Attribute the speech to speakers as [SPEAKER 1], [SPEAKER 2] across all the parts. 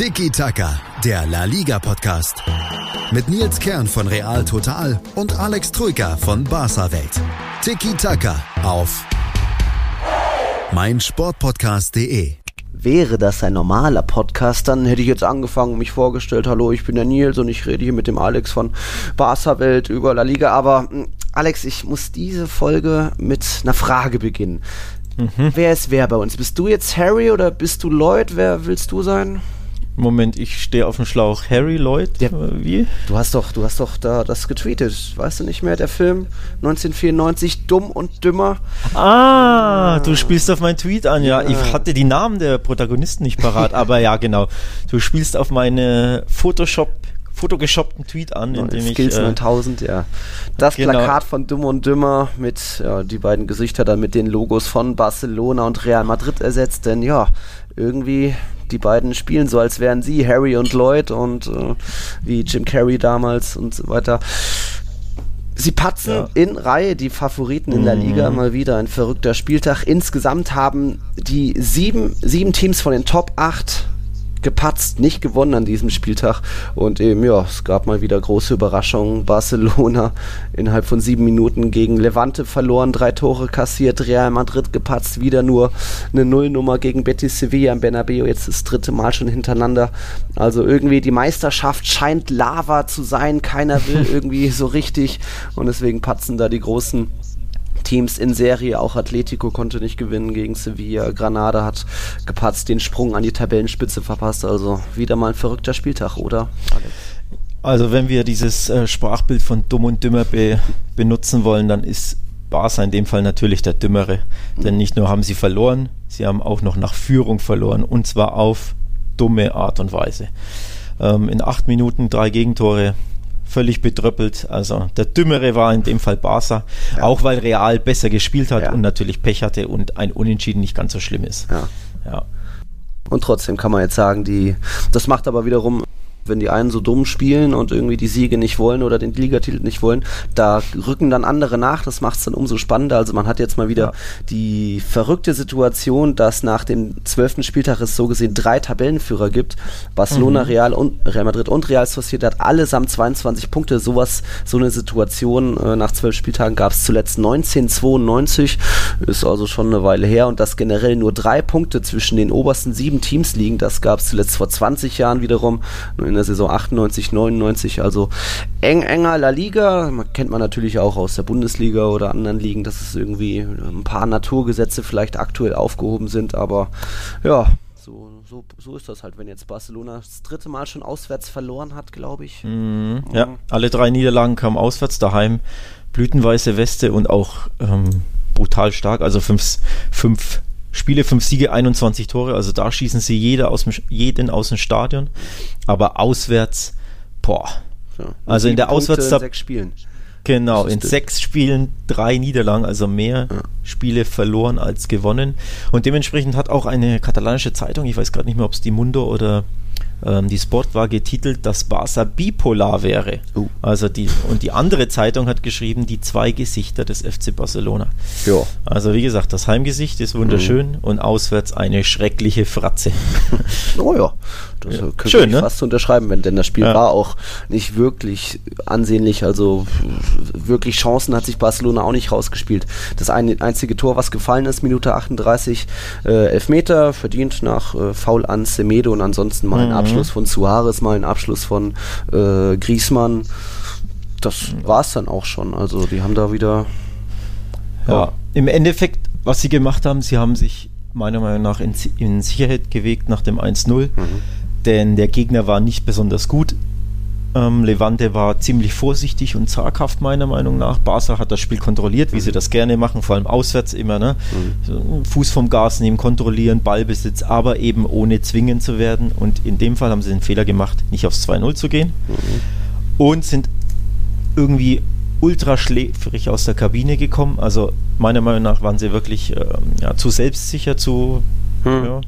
[SPEAKER 1] Tiki Taka, der La Liga Podcast. Mit Nils Kern von Real Total und Alex Troika von Barca Welt. Tiki Taka auf meinsportpodcast.de.
[SPEAKER 2] Wäre das ein normaler Podcast, dann hätte ich jetzt angefangen, mich vorgestellt, hallo, ich bin der Nils und ich rede hier mit dem Alex von Barca Welt über La Liga, aber hm, Alex, ich muss diese Folge mit einer Frage beginnen. Mhm. Wer ist wer bei uns? Bist du jetzt Harry oder bist du Lloyd? Wer willst du sein?
[SPEAKER 3] Moment, ich stehe auf dem Schlauch. Harry Lloyd?
[SPEAKER 2] Ja. Wie? Du hast doch, du hast doch da das getweetet. Weißt du nicht mehr? Der Film 1994, Dumm und Dümmer.
[SPEAKER 3] Ah, du spielst auf meinen Tweet an. Ja, ja. ich hatte die Namen der Protagonisten nicht parat, aber ja, genau. Du spielst auf meine Photoshop fotogeshoppten Tweet an,
[SPEAKER 2] in dem Skills ich, äh, 9000, ja. Das genau. Plakat von Dumm und Dümmer mit ja, die beiden Gesichter dann mit den Logos von Barcelona und Real Madrid ersetzt, denn ja, irgendwie die beiden spielen so, als wären sie Harry und Lloyd und äh, wie Jim Carrey damals und so weiter. Sie patzen ja. in Reihe die Favoriten in der mhm. Liga mal wieder. Ein verrückter Spieltag. Insgesamt haben die sieben, sieben Teams von den Top 8 gepatzt, nicht gewonnen an diesem Spieltag. Und eben, ja, es gab mal wieder große Überraschungen. Barcelona innerhalb von sieben Minuten gegen Levante verloren, drei Tore kassiert, Real Madrid gepatzt, wieder nur eine Nullnummer gegen Betis Sevilla im Bernabeu, jetzt das dritte Mal schon hintereinander. Also irgendwie die Meisterschaft scheint Lava zu sein, keiner will irgendwie so richtig und deswegen patzen da die großen Teams in Serie. Auch Atletico konnte nicht gewinnen gegen Sevilla. Granada hat gepatzt, den Sprung an die Tabellenspitze verpasst. Also wieder mal ein verrückter Spieltag, oder?
[SPEAKER 3] Also wenn wir dieses äh, Sprachbild von dumm und dümmer be benutzen wollen, dann ist Barca in dem Fall natürlich der Dümmere. Mhm. Denn nicht nur haben sie verloren, sie haben auch noch nach Führung verloren und zwar auf dumme Art und Weise. Ähm, in acht Minuten drei Gegentore, völlig betröppelt. Also der Dümmere war in dem Fall Barca, ja. auch weil Real besser gespielt hat ja. und natürlich Pech hatte und ein Unentschieden nicht ganz so schlimm ist.
[SPEAKER 2] Ja. ja. Und trotzdem kann man jetzt sagen, die, das macht aber wiederum wenn die einen so dumm spielen und irgendwie die Siege nicht wollen oder den Ligatitel nicht wollen, da rücken dann andere nach. Das macht es dann umso spannender. Also man hat jetzt mal wieder ja. die verrückte Situation, dass nach dem zwölften Spieltag es so gesehen drei Tabellenführer gibt. Barcelona, mhm. Real und Real Madrid und Real Sociedad allesamt 22 Punkte. Sowas, so eine Situation äh, nach zwölf Spieltagen gab es zuletzt 1992. Ist also schon eine Weile her und dass generell nur drei Punkte zwischen den obersten sieben Teams liegen, das gab es zuletzt vor 20 Jahren wiederum. In der Saison 98, 99, also eng, enger La Liga. Man kennt man natürlich auch aus der Bundesliga oder anderen Ligen, dass es irgendwie ein paar Naturgesetze vielleicht aktuell aufgehoben sind, aber ja, so, so, so ist das halt, wenn jetzt Barcelona das dritte Mal schon auswärts verloren hat, glaube ich.
[SPEAKER 3] Mhm, ja, alle drei Niederlagen kamen auswärts daheim. Blütenweiße Weste und auch ähm, brutal stark, also fünf, fünf Spiele, fünf Siege, 21 Tore. Also da schießen sie jeder aus dem, jeden aus dem Stadion. Aber auswärts, boah. Ja. Also in der Auswärts
[SPEAKER 2] sechs Spielen.
[SPEAKER 3] Genau, in sechs Spielen drei Niederlagen, also mehr ja. Spiele verloren als gewonnen. Und dementsprechend hat auch eine katalanische Zeitung, ich weiß gerade nicht mehr, ob es die Mundo oder ähm, die Sport war getitelt, dass Barca bipolar wäre. Uh. Also die, und die andere Zeitung hat geschrieben, die zwei Gesichter des FC Barcelona.
[SPEAKER 2] Ja.
[SPEAKER 3] Also wie gesagt, das Heimgesicht ist wunderschön mhm. und auswärts eine schreckliche Fratze.
[SPEAKER 2] oh ja, das ja. könnte Schön, ich ne? fast unterschreiben, wenn, denn das Spiel ja. war auch nicht wirklich ansehnlich, also wirklich Chancen hat sich Barcelona auch nicht rausgespielt. Das eine, einzige Tor, was gefallen ist, Minute 38, äh, Elfmeter, verdient nach äh, Foul an Semedo und ansonsten mal ein mhm. Abschluss von Suarez, mal ein Abschluss von äh, Griezmann. Das war es dann auch schon. Also die haben da wieder.
[SPEAKER 3] Ja. ja. im Endeffekt, was sie gemacht haben, sie haben sich meiner Meinung nach in, in Sicherheit gewegt nach dem 1-0. Mhm. Denn der Gegner war nicht besonders gut. Ähm, Levante war ziemlich vorsichtig und zaghaft, meiner Meinung nach. Barca hat das Spiel kontrolliert, wie mhm. sie das gerne machen, vor allem auswärts immer. Ne? Mhm. Fuß vom Gas nehmen, kontrollieren, Ballbesitz, aber eben ohne zwingen zu werden. Und in dem Fall haben sie den Fehler gemacht, nicht aufs 2-0 zu gehen. Mhm. Und sind irgendwie ultra schläfrig aus der Kabine gekommen. Also meiner Meinung nach waren sie wirklich äh, ja, zu selbstsicher, zu. Mhm. Ja,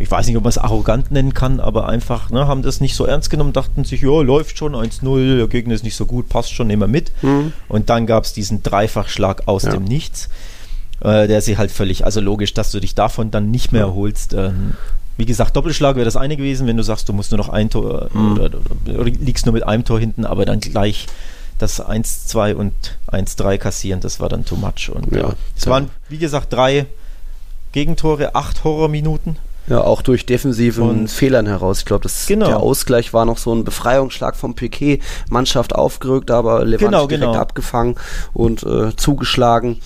[SPEAKER 3] ich weiß nicht, ob man es arrogant nennen kann, aber einfach, ne, haben das nicht so ernst genommen, dachten sich, ja, läuft schon, 1-0, der Gegner ist nicht so gut, passt schon, nehmen wir mit. Mhm. Und dann gab es diesen Dreifachschlag aus ja. dem Nichts, äh, der sie halt völlig, also logisch, dass du dich davon dann nicht mehr erholst. Ähm, wie gesagt, Doppelschlag wäre das eine gewesen, wenn du sagst, du musst nur noch ein Tor mhm. oder, oder, oder, liegst nur mit einem Tor hinten, aber dann gleich das 1-2 und 1-3 kassieren, das war dann too much. Und ja, es ja. waren, wie gesagt, drei Gegentore, acht Horrorminuten.
[SPEAKER 2] Ja, auch durch defensiven und Fehlern heraus. Ich glaube, genau. der Ausgleich war noch so ein Befreiungsschlag vom Piquet. Mannschaft aufgerückt, aber Levante genau, direkt genau. abgefangen und äh, zugeschlagen.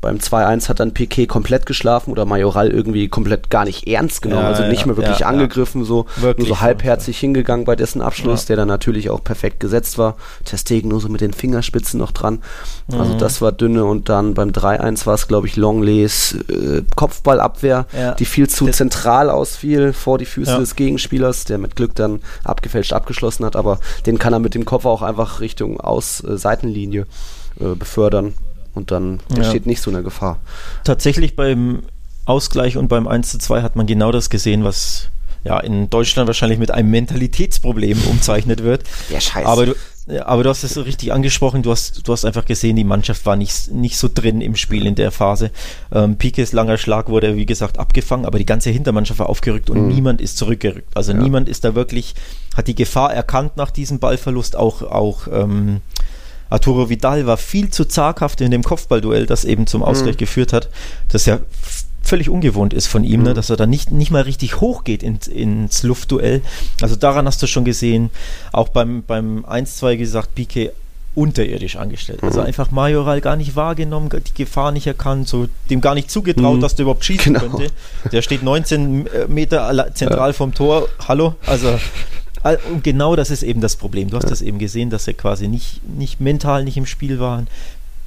[SPEAKER 2] Beim 2-1 hat dann Piquet komplett geschlafen oder Majoral irgendwie komplett gar nicht ernst genommen, ja, also nicht ja, mehr wirklich ja, angegriffen, so. Wirklich nur so halbherzig hingegangen bei dessen Abschluss, der dann natürlich auch perfekt gesetzt war. Testegen nur so mit den Fingerspitzen noch dran. Also mhm. Also das war dünne und dann beim 3-1 war es, glaube ich, Longleys äh, Kopfballabwehr, die viel zu das zentral ausfiel vor die Füße des Gegenspielers, der mit Glück dann abgefälscht abgeschlossen hat, aber den kann er mit dem Kopf auch einfach Richtung Aus äh, Seitenlinie äh, befördern und dann entsteht ja. nicht so eine Gefahr.
[SPEAKER 3] Tatsächlich beim Ausgleich und beim 1 zu 2 hat man genau das gesehen, was ja in Deutschland wahrscheinlich mit einem Mentalitätsproblem umzeichnet wird.
[SPEAKER 2] Ja, scheiße.
[SPEAKER 3] Aber du, aber du hast es so richtig angesprochen, du hast, du hast einfach gesehen, die Mannschaft war nicht, nicht so drin im Spiel in der Phase. Ähm, Pikes langer Schlag wurde, wie gesagt, abgefangen, aber die ganze Hintermannschaft war aufgerückt und mhm. niemand ist zurückgerückt. Also ja. niemand ist da wirklich, hat die Gefahr erkannt nach diesem Ballverlust, auch, auch ähm, Arturo Vidal war viel zu zaghaft in dem Kopfballduell, das eben zum Ausgleich mhm. geführt hat, das ja völlig ungewohnt ist von ihm, ne, mhm. ne, dass er da nicht, nicht mal richtig hochgeht in, ins Luftduell. Also daran hast du schon gesehen, auch beim, beim 1-2 gesagt, Piquet unterirdisch angestellt. Also mhm. einfach Majoral gar nicht wahrgenommen, die Gefahr nicht erkannt, so dem gar nicht zugetraut, mhm. dass der überhaupt schießen genau. könnte. Der steht 19 Meter zentral ja. vom Tor. Hallo, also und genau das ist eben das Problem. Du hast ja. das eben gesehen, dass sie quasi nicht, nicht mental nicht im Spiel waren.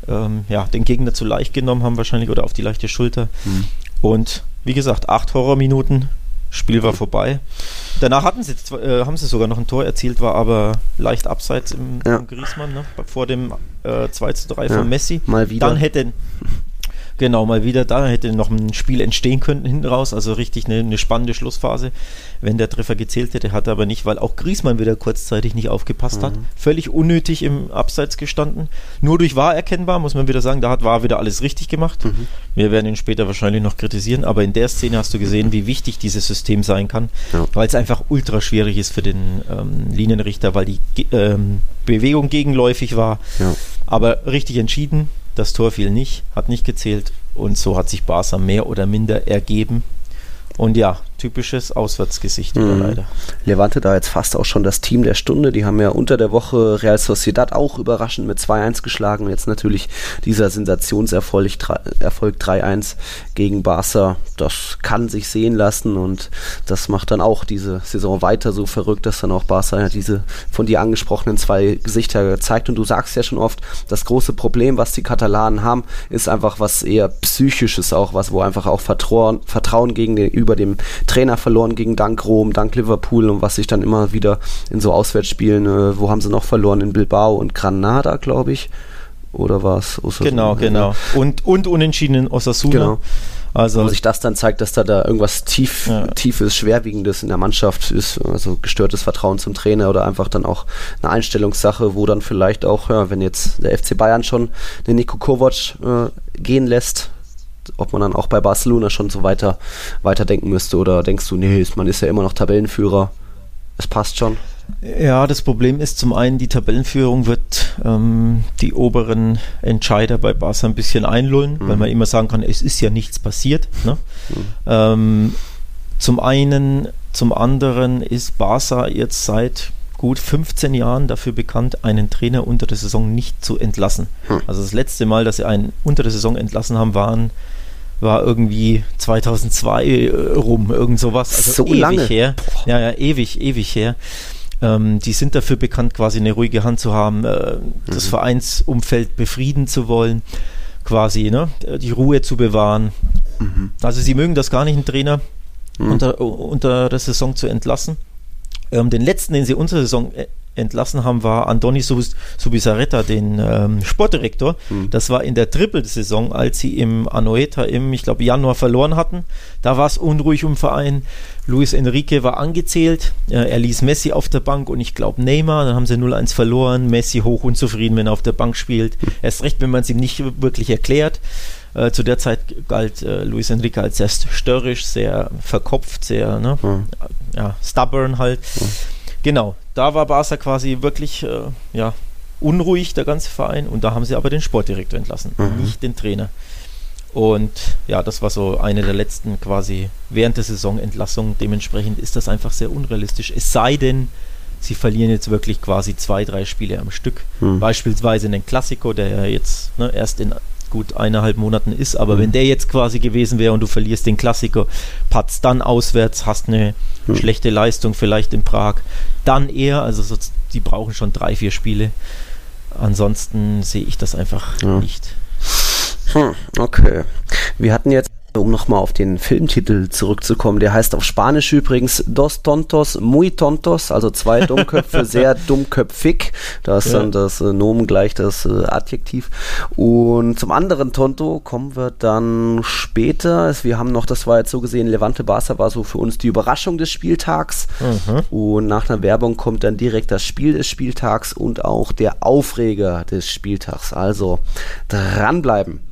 [SPEAKER 3] Ähm, ja, den Gegner zu leicht genommen haben wahrscheinlich oder auf die leichte Schulter. Mhm. Und wie gesagt, acht Horrorminuten, Spiel war vorbei. Danach hatten sie, äh, haben sie sogar noch ein Tor erzielt, war aber leicht abseits im, ja. im Griesmann, ne? vor dem äh, 2 zu 3 ja. von Messi.
[SPEAKER 2] Mal wieder.
[SPEAKER 3] Dann hätte, Genau, mal wieder da hätte noch ein Spiel entstehen können hinten raus, also richtig eine, eine, spannende Schlussphase, wenn der Treffer gezählt hätte, hat er aber nicht, weil auch Griesmann wieder kurzzeitig nicht aufgepasst mhm. hat. Völlig unnötig im Abseits gestanden. Nur durch War erkennbar, muss man wieder sagen, da hat War wieder alles richtig gemacht. Mhm. Wir werden ihn später wahrscheinlich noch kritisieren, aber in der Szene hast du gesehen, wie wichtig dieses System sein kann, ja. weil es einfach ultra schwierig ist für den ähm, Linienrichter, weil die ähm, Bewegung gegenläufig war. Ja. Aber richtig entschieden, das Tor fiel nicht, hat nicht gezählt und so hat sich Barca mehr oder minder ergeben. Und ja, typisches Auswärtsgesicht mhm. leider.
[SPEAKER 2] Levante da jetzt fast auch schon das Team der Stunde. Die haben ja unter der Woche Real Sociedad auch überraschend mit 2-1 geschlagen. Und jetzt natürlich dieser Sensationserfolg 3-1 gegen Barca. Das kann sich sehen lassen und das macht dann auch diese Saison weiter so verrückt, dass dann auch Barca ja diese von dir angesprochenen zwei Gesichter zeigt. Und du sagst ja schon oft, das große Problem, was die Katalanen haben, ist einfach was eher psychisches auch, was wo einfach auch Vertrauen, Vertrauen gegenüber dem Trainer verloren gegen Dank Rom, Dank Liverpool und was sich dann immer wieder in so Auswärtsspielen, äh, wo haben sie noch verloren? In Bilbao und Granada, glaube ich. Oder war es
[SPEAKER 3] Osasuna? Genau, genau. Und, und unentschieden in Osasuna. Genau.
[SPEAKER 2] Also, wo sich das dann zeigt, dass da, da irgendwas tief, ja. tiefes, schwerwiegendes in der Mannschaft ist, also gestörtes Vertrauen zum Trainer oder einfach dann auch eine Einstellungssache, wo dann vielleicht auch, ja, wenn jetzt der FC Bayern schon den Nico Kovac äh, gehen lässt, ob man dann auch bei Barcelona schon so weiter, weiter denken müsste oder denkst du, nee, man ist ja immer noch Tabellenführer, es passt schon?
[SPEAKER 3] Ja, das Problem ist zum einen, die Tabellenführung wird ähm, die oberen Entscheider bei Barca ein bisschen einlullen, mhm. weil man immer sagen kann, es ist ja nichts passiert. Ne? Mhm. Ähm, zum einen, zum anderen ist Barca jetzt seit gut 15 Jahren dafür bekannt, einen Trainer unter der Saison nicht zu entlassen. Mhm. Also das letzte Mal, dass sie einen unter der Saison entlassen haben, waren war irgendwie 2002 äh, rum, irgend sowas.
[SPEAKER 2] Also so ewig lange.
[SPEAKER 3] her. Boah. Ja, ja, ewig, ewig her. Ähm, die sind dafür bekannt, quasi eine ruhige Hand zu haben, äh, mhm. das Vereinsumfeld befrieden zu wollen, quasi, ne, die Ruhe zu bewahren. Mhm. Also sie mögen das gar nicht, einen Trainer mhm. unter, unter der Saison zu entlassen. Ähm, den letzten, den sie unter der Saison äh, entlassen haben, war Andoni Subisaretta, den ähm, Sportdirektor. Mhm. Das war in der Triple-Saison, als sie im Anoeta im, ich glaube, Januar verloren hatten. Da war es unruhig im Verein. Luis Enrique war angezählt. Äh, er ließ Messi auf der Bank und ich glaube Neymar. Dann haben sie 0-1 verloren. Messi hoch unzufrieden, wenn er auf der Bank spielt. Mhm. Erst recht, wenn man es ihm nicht wirklich erklärt. Äh, zu der Zeit galt äh, Luis Enrique als sehr störrisch, sehr verkopft, sehr ne, mhm. ja, stubborn halt. Mhm. Genau, da war Barca quasi wirklich äh, ja, unruhig, der ganze Verein, und da haben sie aber den Sportdirektor entlassen, mhm. nicht den Trainer. Und ja, das war so eine der letzten quasi während der Saison Entlassungen. Dementsprechend ist das einfach sehr unrealistisch. Es sei denn, sie verlieren jetzt wirklich quasi zwei, drei Spiele am Stück. Hm. Beispielsweise den Klassiko, der ja jetzt ne, erst in gut eineinhalb Monaten ist. Aber hm. wenn der jetzt quasi gewesen wäre und du verlierst den Klassiker, patzt dann auswärts, hast eine hm. schlechte Leistung vielleicht in Prag, dann eher, also so, die brauchen schon drei, vier Spiele. Ansonsten sehe ich das einfach ja. nicht.
[SPEAKER 2] Hm, okay. Wir hatten jetzt um nochmal auf den Filmtitel zurückzukommen, der heißt auf Spanisch übrigens Dos Tontos Muy Tontos, also zwei Dummköpfe, sehr dummköpfig. Da ist ja. dann das äh, Nomen gleich das äh, Adjektiv. Und zum anderen Tonto kommen wir dann später. Wir haben noch, das war jetzt so gesehen, Levante Barca war so für uns die Überraschung des Spieltags. Mhm. Und nach einer Werbung kommt dann direkt das Spiel des Spieltags und auch der Aufreger des Spieltags. Also dranbleiben.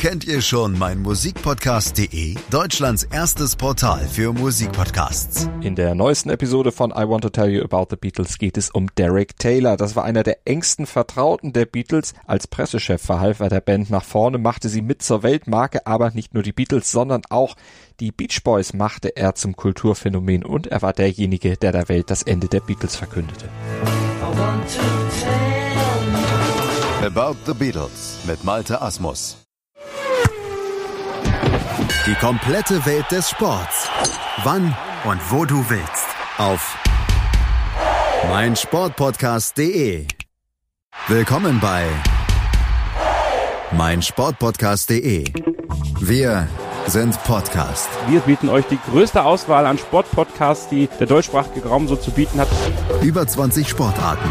[SPEAKER 1] Kennt ihr schon mein Musikpodcast.de? Deutschlands erstes Portal für Musikpodcasts.
[SPEAKER 4] In der neuesten Episode von I Want to Tell You About the Beatles geht es um Derek Taylor. Das war einer der engsten Vertrauten der Beatles. Als Pressechef verhalf er der Band nach vorne, machte sie mit zur Weltmarke, aber nicht nur die Beatles, sondern auch die Beach Boys machte er zum Kulturphänomen und er war derjenige, der der Welt das Ende der Beatles verkündete.
[SPEAKER 1] About the Beatles mit Malte Asmus. Die komplette Welt des Sports. Wann und wo du willst. Auf meinsportpodcast.de. Willkommen bei meinsportpodcast.de. Wir sind Podcast.
[SPEAKER 5] Wir bieten euch die größte Auswahl an Sportpodcasts, die der deutschsprachige Raum so zu bieten hat.
[SPEAKER 1] Über 20 Sportarten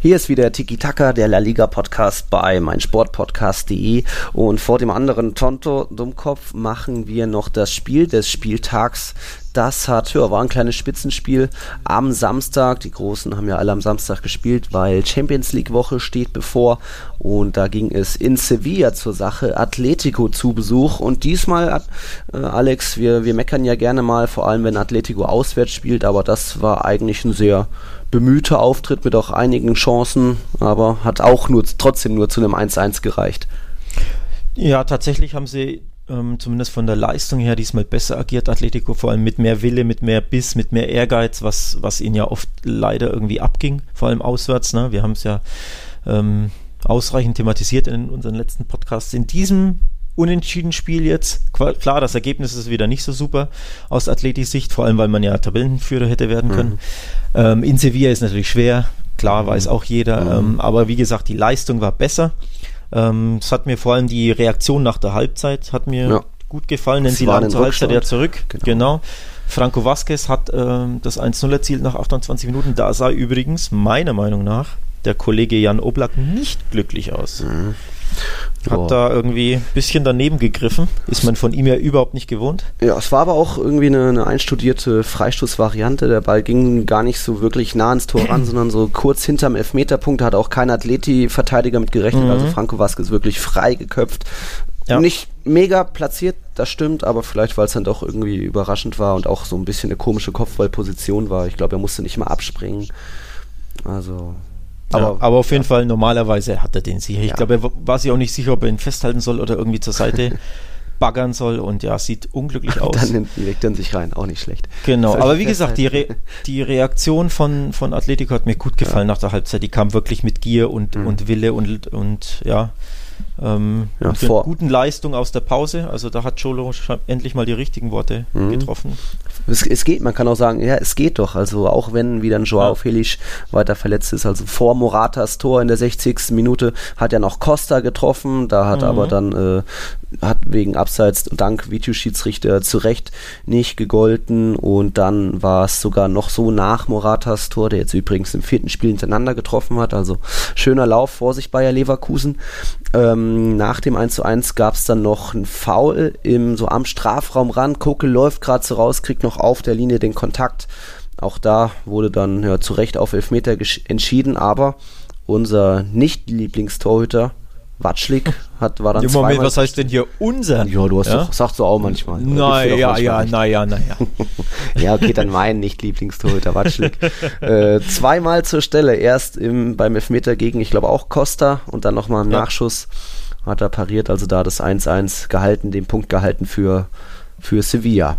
[SPEAKER 2] Hier ist wieder Tiki Taka, der La Liga Podcast bei meinsportpodcast.de und vor dem anderen Tonto Dummkopf machen wir noch das Spiel des Spieltags. Das hat, ja, war ein kleines Spitzenspiel am Samstag. Die Großen haben ja alle am Samstag gespielt, weil Champions League Woche steht bevor und da ging es in Sevilla zur Sache. Atletico zu Besuch und diesmal, äh, Alex, wir, wir meckern ja gerne mal, vor allem wenn Atletico auswärts spielt, aber das war eigentlich ein sehr bemühter Auftritt mit auch einigen Chancen, aber hat auch nur trotzdem nur zu einem 1-1 gereicht.
[SPEAKER 3] Ja, tatsächlich haben sie ähm, zumindest von der Leistung her diesmal besser agiert, Atletico, vor allem mit mehr Wille, mit mehr Biss, mit mehr Ehrgeiz, was, was ihnen ja oft leider irgendwie abging, vor allem auswärts. Ne? Wir haben es ja ähm, ausreichend thematisiert in unseren letzten Podcasts. In diesem unentschieden Spiel jetzt. Klar, das Ergebnis ist wieder nicht so super aus Atletis Sicht, vor allem weil man ja Tabellenführer hätte werden können. Mhm. Ähm, in Sevilla ist natürlich schwer, klar weiß mhm. auch jeder, mhm. ähm, aber wie gesagt, die Leistung war besser. Ähm, es hat mir vor allem die Reaktion nach der Halbzeit hat mir ja. gut gefallen, denn sie lagen zur Halbzeit ja zurück. Genau. genau. Franco Vasquez hat ähm, das 1-0 erzielt nach 28 Minuten. Da sah übrigens meiner Meinung nach der Kollege Jan Oblak nicht glücklich aus. Mhm. Hat oh. da irgendwie ein bisschen daneben gegriffen. Ist man von ihm ja überhaupt nicht gewohnt.
[SPEAKER 2] Ja, es war aber auch irgendwie eine, eine einstudierte Freistoßvariante. Der Ball ging gar nicht so wirklich nah ins Tor ran, sondern so kurz hinterm Elfmeterpunkt. Da hat auch kein Atleti-Verteidiger mit gerechnet. Mhm. Also Franco Vasquez wirklich frei geköpft. Ja. Nicht mega platziert, das stimmt, aber vielleicht, weil es dann doch irgendwie überraschend war und auch so ein bisschen eine komische Kopfballposition war. Ich glaube, er musste nicht mal abspringen. Also
[SPEAKER 3] aber, ja, aber auf jeden Fall, normalerweise hat er den sicher. Ich ja. glaube, er war sich auch nicht sicher, ob er ihn festhalten soll oder irgendwie zur Seite baggern soll und ja, sieht unglücklich aus.
[SPEAKER 2] Dann nimmt, legt er sich rein, auch nicht schlecht.
[SPEAKER 3] Genau, aber wie gesagt, die, Re die Reaktion von, von Atletico hat mir gut gefallen ja. nach der Halbzeit. Die kam wirklich mit Gier und, mhm. und Wille und, und ja, ähm, ja, mit vor. guten Leistung aus der Pause. Also da hat Cholo endlich mal die richtigen Worte mhm. getroffen.
[SPEAKER 2] Es, es, geht, man kann auch sagen, ja, es geht doch. Also auch wenn wieder ein Joao ja. Felix weiter verletzt ist, also vor Moratas Tor in der 60. Minute hat er noch Costa getroffen, da hat mhm. aber dann äh, hat wegen Abseits dank Videoschiedsrichter zu Recht nicht gegolten und dann war es sogar noch so nach Moratas Tor, der jetzt übrigens im vierten Spiel hintereinander getroffen hat, also schöner Lauf vor sich Bayer Leverkusen. Ähm, nach dem 1 zu 1 gab es dann noch ein Foul im, so am Strafraum ran. Koke läuft gerade so raus, kriegt noch auf der Linie den Kontakt. Auch da wurde dann ja, zu Recht auf Elfmeter entschieden, aber unser Nicht-Lieblingstorhüter Watschlik hat, war dann
[SPEAKER 3] ja, Moment, was heißt denn hier unser?
[SPEAKER 2] Ja, du hast ja? doch, sagst du auch manchmal.
[SPEAKER 3] Naja, ja, naja, naja.
[SPEAKER 2] ja, okay, dann mein Nicht-Lieblingstorhüter Watschlik. äh, zweimal zur Stelle. Erst im, beim Elfmeter gegen, ich glaube auch Costa und dann nochmal im ja. Nachschuss hat er pariert, also da das 1-1 gehalten, den Punkt gehalten für, für Sevilla.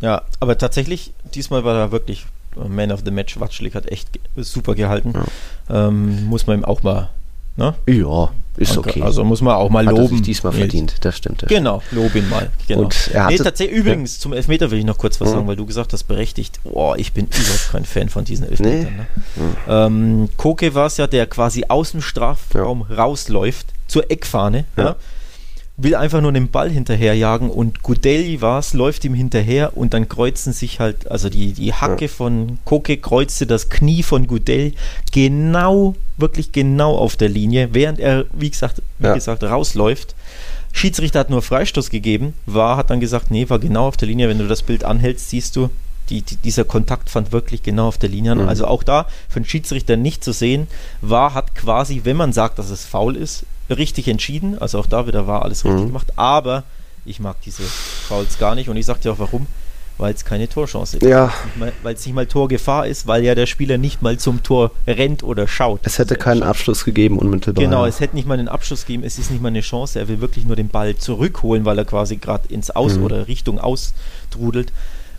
[SPEAKER 3] Ja, aber tatsächlich, diesmal war er wirklich Man of the Match. Watschlik hat echt super gehalten. Ja. Ähm, muss man ihm auch mal Ne?
[SPEAKER 2] Ja, ist okay.
[SPEAKER 3] Also muss man auch mal
[SPEAKER 2] Hat
[SPEAKER 3] loben. Hat sich
[SPEAKER 2] diesmal verdient, das stimmt. Das
[SPEAKER 3] genau, lob ihn mal. Genau. Und er nee, tatsächlich, übrigens, ja. zum Elfmeter will ich noch kurz was mhm. sagen, weil du gesagt hast, berechtigt, boah, ich bin überhaupt kein Fan von diesen Elfmetern. Nee. Ne? Mhm. Ähm, Koke war es ja, der quasi aus dem Strafraum ja. rausläuft zur Eckfahne. Ja will einfach nur den Ball hinterherjagen und Gudeli war es, läuft ihm hinterher und dann kreuzen sich halt, also die, die Hacke ja. von Koke kreuzte das Knie von Gudel genau, wirklich genau auf der Linie, während er, wie gesagt, wie ja. gesagt rausläuft. Schiedsrichter hat nur Freistoß gegeben, war, hat dann gesagt, nee, war genau auf der Linie, wenn du das Bild anhältst, siehst du, die, die, dieser Kontakt fand wirklich genau auf der Linie an. Mhm. Also auch da für den Schiedsrichter nicht zu sehen, war, hat quasi, wenn man sagt, dass es faul ist, richtig entschieden. Also auch da wieder war alles richtig mhm. gemacht. Aber ich mag diese Fouls gar nicht und ich sag dir auch warum. Weil es keine Torchance
[SPEAKER 2] ist. Ja.
[SPEAKER 3] Weil es nicht mal Torgefahr ist, weil ja der Spieler nicht mal zum Tor rennt oder schaut.
[SPEAKER 2] Es hätte keinen. Abschluss gegeben, unmittelbar.
[SPEAKER 3] Genau, es hätte nicht mal einen Abschluss gegeben, es ist nicht mal eine Chance. Er will wirklich nur den Ball zurückholen, weil er quasi gerade ins Aus mhm. oder Richtung Aus trudelt.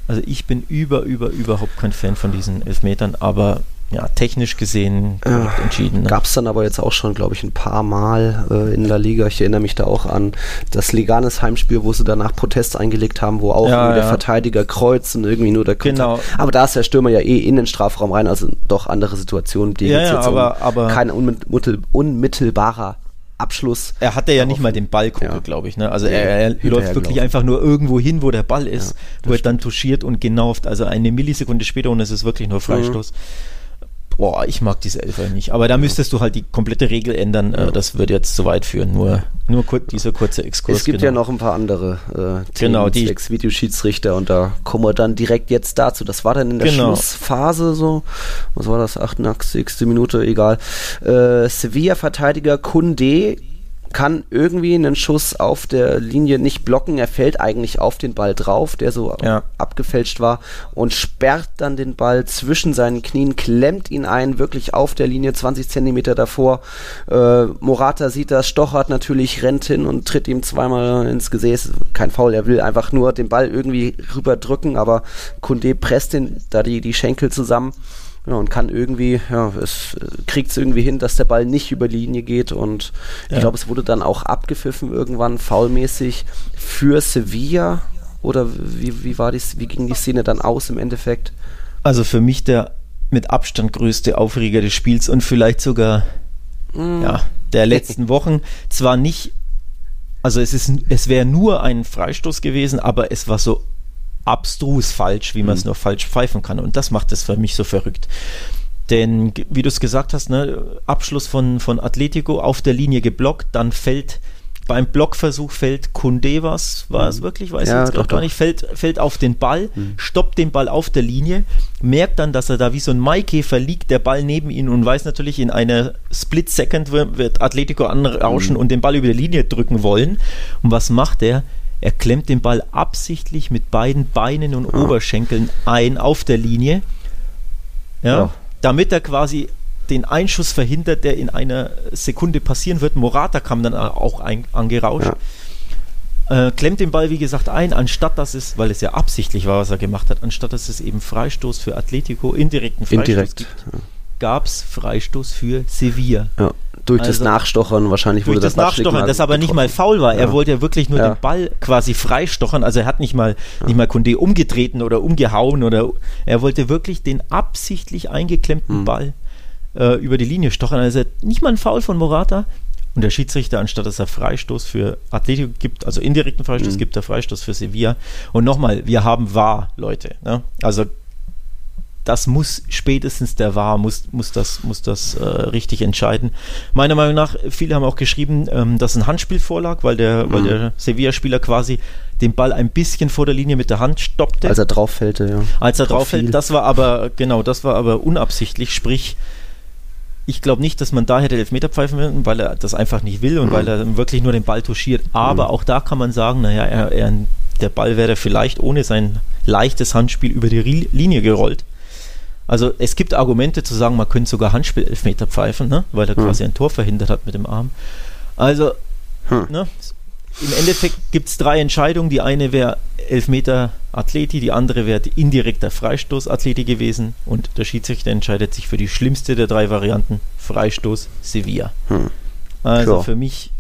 [SPEAKER 3] Also ich bin über, über, überhaupt kein Fan von diesen Elfmetern, aber ja, technisch gesehen
[SPEAKER 2] ja, entschieden. Ne? Gab es dann aber jetzt auch schon, glaube ich, ein paar Mal äh, in der Liga. Ich erinnere mich da auch an das Leganes Heimspiel, wo sie danach Protest eingelegt haben, wo auch ja, der Verteidiger kreuzt und irgendwie nur der.
[SPEAKER 3] Genau.
[SPEAKER 2] Aber da ist der Stürmer ja eh in den Strafraum rein, also doch andere Situationen,
[SPEAKER 3] die ja, jetzt aber, um aber
[SPEAKER 2] kein unmittelbarer Abschluss.
[SPEAKER 3] Er hatte ja nicht mal den Ball ja. glaube ich. Ne? Also er, er läuft wirklich gelaufen. einfach nur irgendwo hin, wo der Ball ist, ja, wo er dann touchiert und genau, also eine Millisekunde später und es ist wirklich nur Freistoß. Mhm boah, ich mag diese Elfer nicht. Aber da müsstest du halt die komplette Regel ändern. Äh, das würde jetzt zu weit führen. Nur, nur kur dieser kurze Exkurs.
[SPEAKER 2] Es gibt genau. ja noch ein paar andere äh, Themen, genau, die Videoschiedsrichter und da kommen wir dann direkt jetzt dazu. Das war dann in der genau. Schlussphase so. Was war das? 88. Minute, egal. Äh, Sevilla-Verteidiger Kunde kann irgendwie einen Schuss auf der Linie nicht blocken. Er fällt eigentlich auf den Ball drauf, der so ja. abgefälscht war und sperrt dann den Ball zwischen seinen Knien, klemmt ihn ein, wirklich auf der Linie 20 Zentimeter davor. Äh, Morata sieht das, stochert natürlich, rennt hin und tritt ihm zweimal ins Gesäß. Kein Foul, er will einfach nur den Ball irgendwie rüberdrücken, aber Kunde presst den, da die, die Schenkel zusammen. Ja, und kann irgendwie, ja, es äh, kriegt es irgendwie hin, dass der Ball nicht über die Linie geht und ja. ich glaube, es wurde dann auch abgepfiffen irgendwann faulmäßig für Sevilla oder wie, wie war die, wie ging die Szene dann aus im Endeffekt?
[SPEAKER 3] Also für mich der mit Abstand größte Aufreger des Spiels und vielleicht sogar mm. ja, der letzten Wochen. Zwar nicht, also es ist, es wäre nur ein Freistoß gewesen, aber es war so abstrus falsch, wie man es mhm. nur falsch pfeifen kann. Und das macht es für mich so verrückt. Denn, wie du es gesagt hast, ne, Abschluss von, von Atletico auf der Linie geblockt, dann fällt beim Blockversuch fällt Kunde was, war es mhm. wirklich, weiß ja, ich jetzt doch, gar nicht, fällt, fällt auf den Ball, mhm. stoppt den Ball auf der Linie, merkt dann, dass er da wie so ein Maikäfer liegt, der Ball neben ihm und weiß natürlich, in einer Split Second wird Atletico anrauschen mhm. und den Ball über die Linie drücken wollen. Und was macht er? Er klemmt den Ball absichtlich mit beiden Beinen und ja. Oberschenkeln ein auf der Linie. Ja, ja. Damit er quasi den Einschuss verhindert, der in einer Sekunde passieren wird. Morata kam dann auch ein, angerauscht. Äh, klemmt den Ball, wie gesagt, ein, anstatt dass es, weil es ja absichtlich war, was er gemacht hat, anstatt dass es eben Freistoß für Atletico, indirekten Freistoß
[SPEAKER 2] Indirekt,
[SPEAKER 3] gibt, gab es Freistoß für Sevilla.
[SPEAKER 2] Ja Durch also, das Nachstochern wahrscheinlich
[SPEAKER 3] wurde durch das, Nachstochern, das aber nicht mal faul war. Ja. Er wollte ja wirklich nur ja. den Ball quasi freistochern. Also er hat nicht mal ja. nicht mal Kunde umgetreten oder umgehauen oder er wollte wirklich den absichtlich eingeklemmten hm. Ball äh, über die Linie stochern. Also nicht mal ein Foul von Morata. Und der Schiedsrichter, anstatt dass er Freistoß für Atletico gibt, also indirekten Freistoß, mhm. gibt er Freistoß für Sevilla. Und nochmal, wir haben wahr, Leute. Ne? Also das muss spätestens der war, muss, muss das, muss das äh, richtig entscheiden. Meiner Meinung nach, viele haben auch geschrieben, ähm, dass ein Handspiel vorlag, weil der, mhm. weil der Sevilla-Spieler quasi den Ball ein bisschen vor der Linie mit der Hand stoppte.
[SPEAKER 2] Als er drauf fällte, ja.
[SPEAKER 3] Als er drauf fällt, das war aber, genau, das war aber unabsichtlich, sprich, ich glaube nicht, dass man da hätte Elfmeter pfeifen müssen, weil er das einfach nicht will und mhm. weil er wirklich nur den Ball touchiert. Aber mhm. auch da kann man sagen, naja, er, er, der Ball wäre vielleicht ohne sein leichtes Handspiel über die Linie gerollt. Also es gibt Argumente zu sagen, man könnte sogar Handspiel-Elfmeter pfeifen, ne? weil er hm. quasi ein Tor verhindert hat mit dem Arm. Also hm. ne? im Endeffekt gibt es drei Entscheidungen. Die eine wäre Elfmeter Athleti, die andere wäre indirekter Freistoß Athleti gewesen und der Schiedsrichter entscheidet sich für die schlimmste der drei Varianten, Freistoß Sevilla. Hm. Also ja. für mich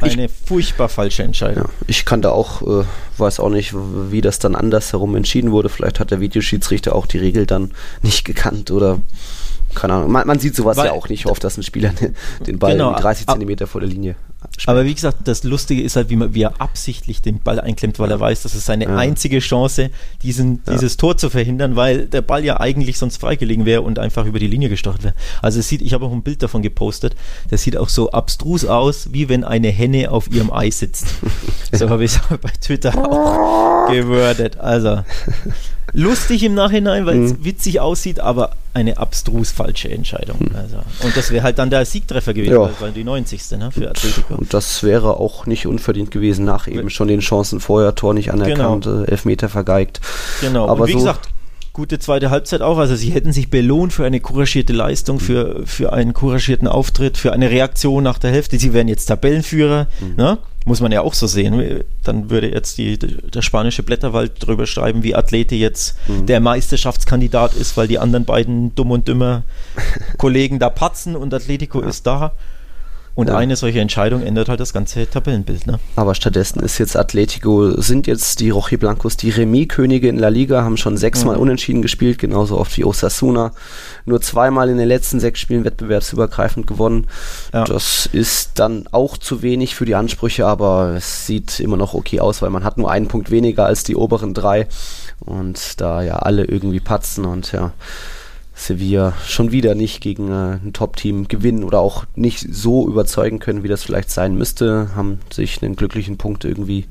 [SPEAKER 3] eine ich, furchtbar falsche Entscheidung. Ja,
[SPEAKER 2] ich kann da auch, äh, weiß auch nicht, wie das dann andersherum entschieden wurde. Vielleicht hat der Videoschiedsrichter auch die Regel dann nicht gekannt oder keine Ahnung. Man, man sieht sowas Weil, ja auch nicht oft, dass ein Spieler den Ball genau, 30 Zentimeter vor der Linie
[SPEAKER 3] Spiel. Aber wie gesagt, das Lustige ist halt, wie, man, wie er absichtlich den Ball einklemmt, weil er weiß, das ist seine ja. einzige Chance, diesen, ja. dieses Tor zu verhindern, weil der Ball ja eigentlich sonst freigelegen wäre und einfach über die Linie gestochen wäre. Also es sieht, ich habe auch ein Bild davon gepostet, das sieht auch so abstrus aus, wie wenn eine Henne auf ihrem Ei sitzt. so habe ich es bei Twitter auch gewordet. Also lustig im Nachhinein, weil es mhm. witzig aussieht, aber eine abstrus falsche Entscheidung. Mhm. Also, und das wäre halt dann der Siegtreffer gewesen, ja. weil die 90. Ne, für Atletico.
[SPEAKER 2] Und das wäre auch nicht unverdient gewesen, nach eben schon den Chancen vorher, Tor nicht anerkannt, genau. Elfmeter vergeigt.
[SPEAKER 3] Genau, aber und wie so gesagt, gute zweite Halbzeit auch. Also sie hätten sich belohnt für eine couragierte Leistung, für, für einen couragierten Auftritt, für eine Reaktion nach der Hälfte. Sie wären jetzt Tabellenführer. Mhm. Ne? muss man ja auch so sehen. Dann würde jetzt die, der spanische Blätterwald drüber schreiben, wie Athlete jetzt mhm. der Meisterschaftskandidat ist, weil die anderen beiden dumm und dümmer Kollegen da patzen und Atletico ja. ist da. Und ja. eine solche Entscheidung ändert halt das ganze Tabellenbild. Ne?
[SPEAKER 2] Aber stattdessen ist jetzt Atletico, sind jetzt die Rochi Blancos die Remis-Könige in La Liga, haben schon sechsmal mhm. unentschieden gespielt, genauso oft wie Osasuna. Nur zweimal in den letzten sechs Spielen wettbewerbsübergreifend gewonnen. Ja. Das ist dann auch zu wenig für die Ansprüche, aber es sieht immer noch okay aus, weil man hat nur einen Punkt weniger als die oberen drei. Und da ja alle irgendwie patzen und ja. Sevilla schon wieder nicht gegen äh, ein Top-Team gewinnen oder auch nicht so überzeugen können, wie das vielleicht sein müsste, haben sich einen glücklichen Punkt irgendwie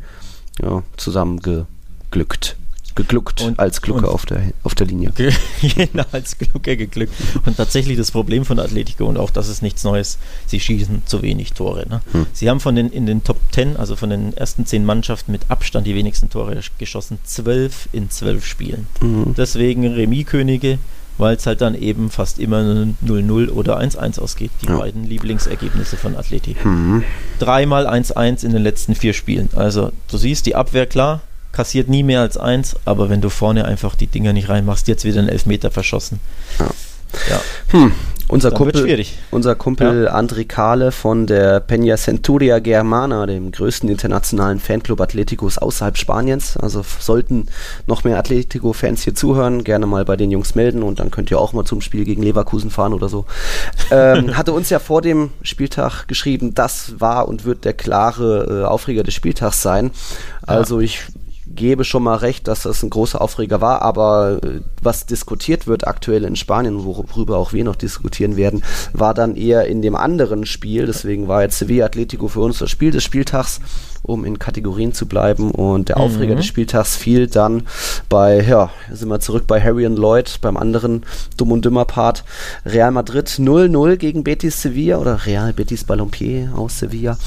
[SPEAKER 2] ja, zusammengeglückt. Gegluckt und, als Glucke auf der, auf der Linie.
[SPEAKER 3] genau, als Glucke geglückt. Und tatsächlich das Problem von Atletico und auch das ist nichts Neues, sie schießen zu wenig Tore. Ne? Hm. Sie haben von den in den Top 10, also von den ersten zehn Mannschaften mit Abstand die wenigsten Tore geschossen, zwölf in zwölf Spielen. Mhm. Deswegen Remis-Könige, weil es halt dann eben fast immer 0-0 oder 1-1 ausgeht. Die ja. beiden Lieblingsergebnisse von Atleti. Mhm. Dreimal 1-1 in den letzten vier Spielen. Also du siehst, die Abwehr klar, kassiert nie mehr als 1, aber wenn du vorne einfach die Dinger nicht reinmachst, jetzt wieder einen Elfmeter verschossen.
[SPEAKER 2] Ja. ja. Hm. Unser Kumpel, unser Kumpel ja. André Kahle von der Peña Centuria Germana, dem größten internationalen Fanclub Atleticos außerhalb Spaniens. Also sollten noch mehr Atletico-Fans hier zuhören, gerne mal bei den Jungs melden und dann könnt ihr auch mal zum Spiel gegen Leverkusen fahren oder so. Ähm, hatte uns ja vor dem Spieltag geschrieben, das war und wird der klare äh, Aufreger des Spieltags sein. Also ja. ich gebe schon mal recht, dass das ein großer Aufreger war, aber äh, was diskutiert wird aktuell in Spanien, worüber auch wir noch diskutieren werden, war dann eher in dem anderen Spiel. Deswegen war jetzt Sevilla Atletico für uns das Spiel des Spieltags, um in Kategorien zu bleiben. Und der Aufreger mhm. des Spieltags fiel dann bei, ja, sind wir zurück bei Harry und Lloyd, beim anderen Dumm und Dümmer Part. Real Madrid 0-0 gegen Betis Sevilla oder Real Betis Balompié aus Sevilla.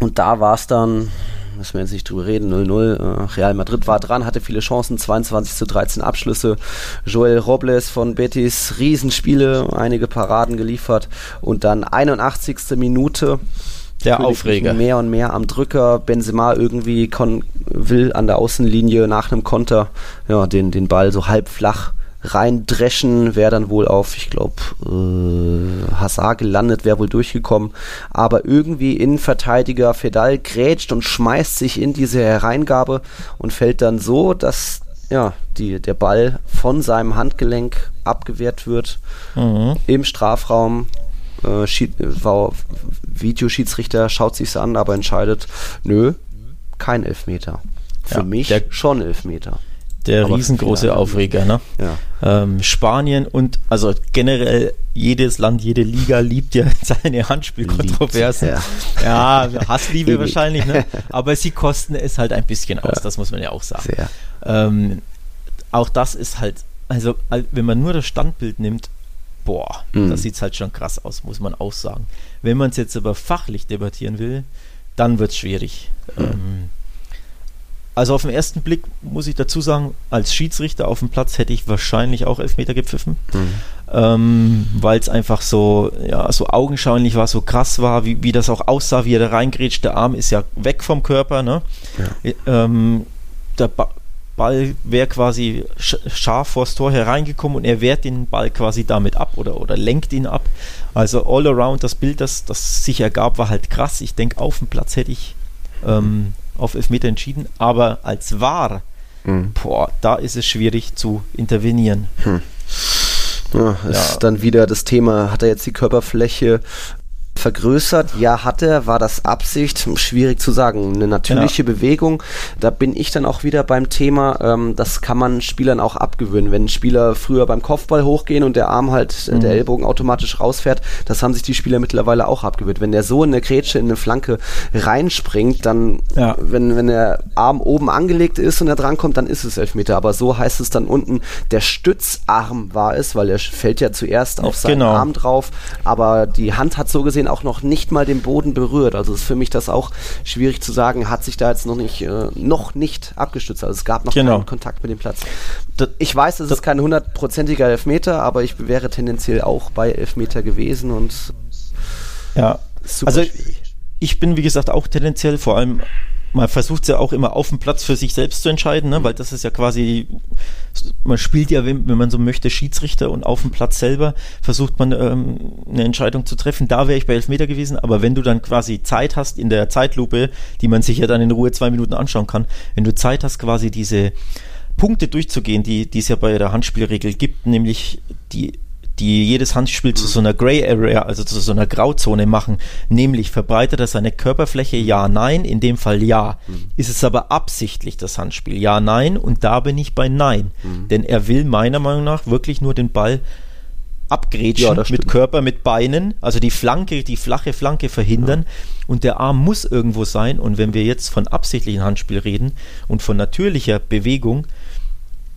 [SPEAKER 2] Und da war es dann müssen wir jetzt nicht drüber reden, 0-0. Äh, Real Madrid war dran, hatte viele Chancen, 22 zu 13 Abschlüsse. Joel Robles von Betis, Riesenspiele, einige Paraden geliefert und dann 81. Minute.
[SPEAKER 3] Der Aufreger.
[SPEAKER 2] Mehr und mehr am Drücker. Benzema irgendwie will an der Außenlinie nach einem Konter ja, den, den Ball so halb flach reindreschen, wäre dann wohl auf, ich glaube, äh, Hazard gelandet, wäre wohl durchgekommen. Aber irgendwie Innenverteidiger Fedal grätscht und schmeißt sich in diese Hereingabe und fällt dann so, dass ja, die, der Ball von seinem Handgelenk abgewehrt wird mhm. im Strafraum. Äh, Schied, Videoschiedsrichter schaut sich's an, aber entscheidet, nö, kein Elfmeter. Für ja, mich der, schon Elfmeter.
[SPEAKER 3] Der aber riesengroße Aufreger, ne?
[SPEAKER 2] Ja.
[SPEAKER 3] Ähm, Spanien und also generell jedes Land, jede Liga liebt ja seine Handspielkontroversen. Ja. ja, Hassliebe wahrscheinlich, ne? Aber sie kosten es halt ein bisschen aus, ja. das muss man ja auch sagen. Ähm, auch das ist halt, also wenn man nur das Standbild nimmt, boah, mhm. das sieht halt schon krass aus, muss man auch sagen. Wenn man es jetzt aber fachlich debattieren will, dann wird es schwierig. Mhm. Ähm, also auf den ersten Blick muss ich dazu sagen, als Schiedsrichter auf dem Platz hätte ich wahrscheinlich auch Elfmeter gepfiffen, mhm. ähm, weil es einfach so, ja, so augenscheinlich war, so krass war, wie, wie das auch aussah, wie er da reingrätscht. Der Arm ist ja weg vom Körper, ne? Ja. Ähm, der ba Ball wäre quasi scharf vors Tor hereingekommen und er wehrt den Ball quasi damit ab oder, oder lenkt ihn ab. Also all around das Bild, das, das sich ergab, war halt krass. Ich denke, auf dem Platz hätte ich ähm, auf Elfmeter entschieden, aber als Wahr, mhm. boah, da ist es schwierig zu intervenieren. Hm.
[SPEAKER 2] Ja, ist ja. dann wieder das Thema, hat er jetzt die Körperfläche vergrößert. Ja, hat er, war das Absicht? Schwierig zu sagen. Eine natürliche ja. Bewegung. Da bin ich dann auch wieder beim Thema, ähm, das kann man Spielern auch abgewöhnen. Wenn Spieler früher beim Kopfball hochgehen und der Arm halt, äh, mhm. der Ellbogen automatisch rausfährt, das haben sich die Spieler mittlerweile auch abgewöhnt. Wenn der so in eine Grätsche, in eine Flanke reinspringt, dann, ja. wenn, wenn der Arm oben angelegt ist und er drankommt, dann ist es Elfmeter. Aber so heißt es dann unten, der Stützarm war es, weil er fällt ja zuerst auf seinen genau. Arm drauf, aber die Hand hat so gesehen auch noch nicht mal den Boden berührt. Also ist für mich das auch schwierig zu sagen, hat sich da jetzt noch nicht, äh, noch nicht abgestützt. Also es gab noch genau. keinen Kontakt mit dem Platz. ich weiß, es ist kein hundertprozentiger Elfmeter, aber ich wäre tendenziell auch bei Elfmeter gewesen und
[SPEAKER 3] ja, also schwierig. ich bin wie gesagt auch tendenziell vor allem man versucht es ja auch immer auf dem Platz für sich selbst zu entscheiden, ne? weil das ist ja quasi, man spielt ja, wenn, man so möchte, Schiedsrichter und auf dem Platz selber versucht man ähm, eine Entscheidung zu treffen. Da wäre ich bei Elfmeter gewesen, aber wenn du dann quasi Zeit hast in der Zeitlupe, die man sich ja dann in Ruhe zwei Minuten anschauen kann, wenn du Zeit hast, quasi diese Punkte durchzugehen, die es ja bei der Handspielregel gibt, nämlich die die jedes Handspiel zu so einer Gray Area, also zu so einer Grauzone machen, nämlich verbreitet er seine Körperfläche ja, nein, in dem Fall ja. Mhm. Ist es aber absichtlich das Handspiel? Ja, nein und da bin ich bei nein, mhm. denn er will meiner Meinung nach wirklich nur den Ball abgrätschen ja, mit Körper, mit Beinen, also die Flanke, die flache Flanke verhindern ja. und der Arm muss irgendwo sein und wenn wir jetzt von absichtlichem Handspiel reden und von natürlicher Bewegung,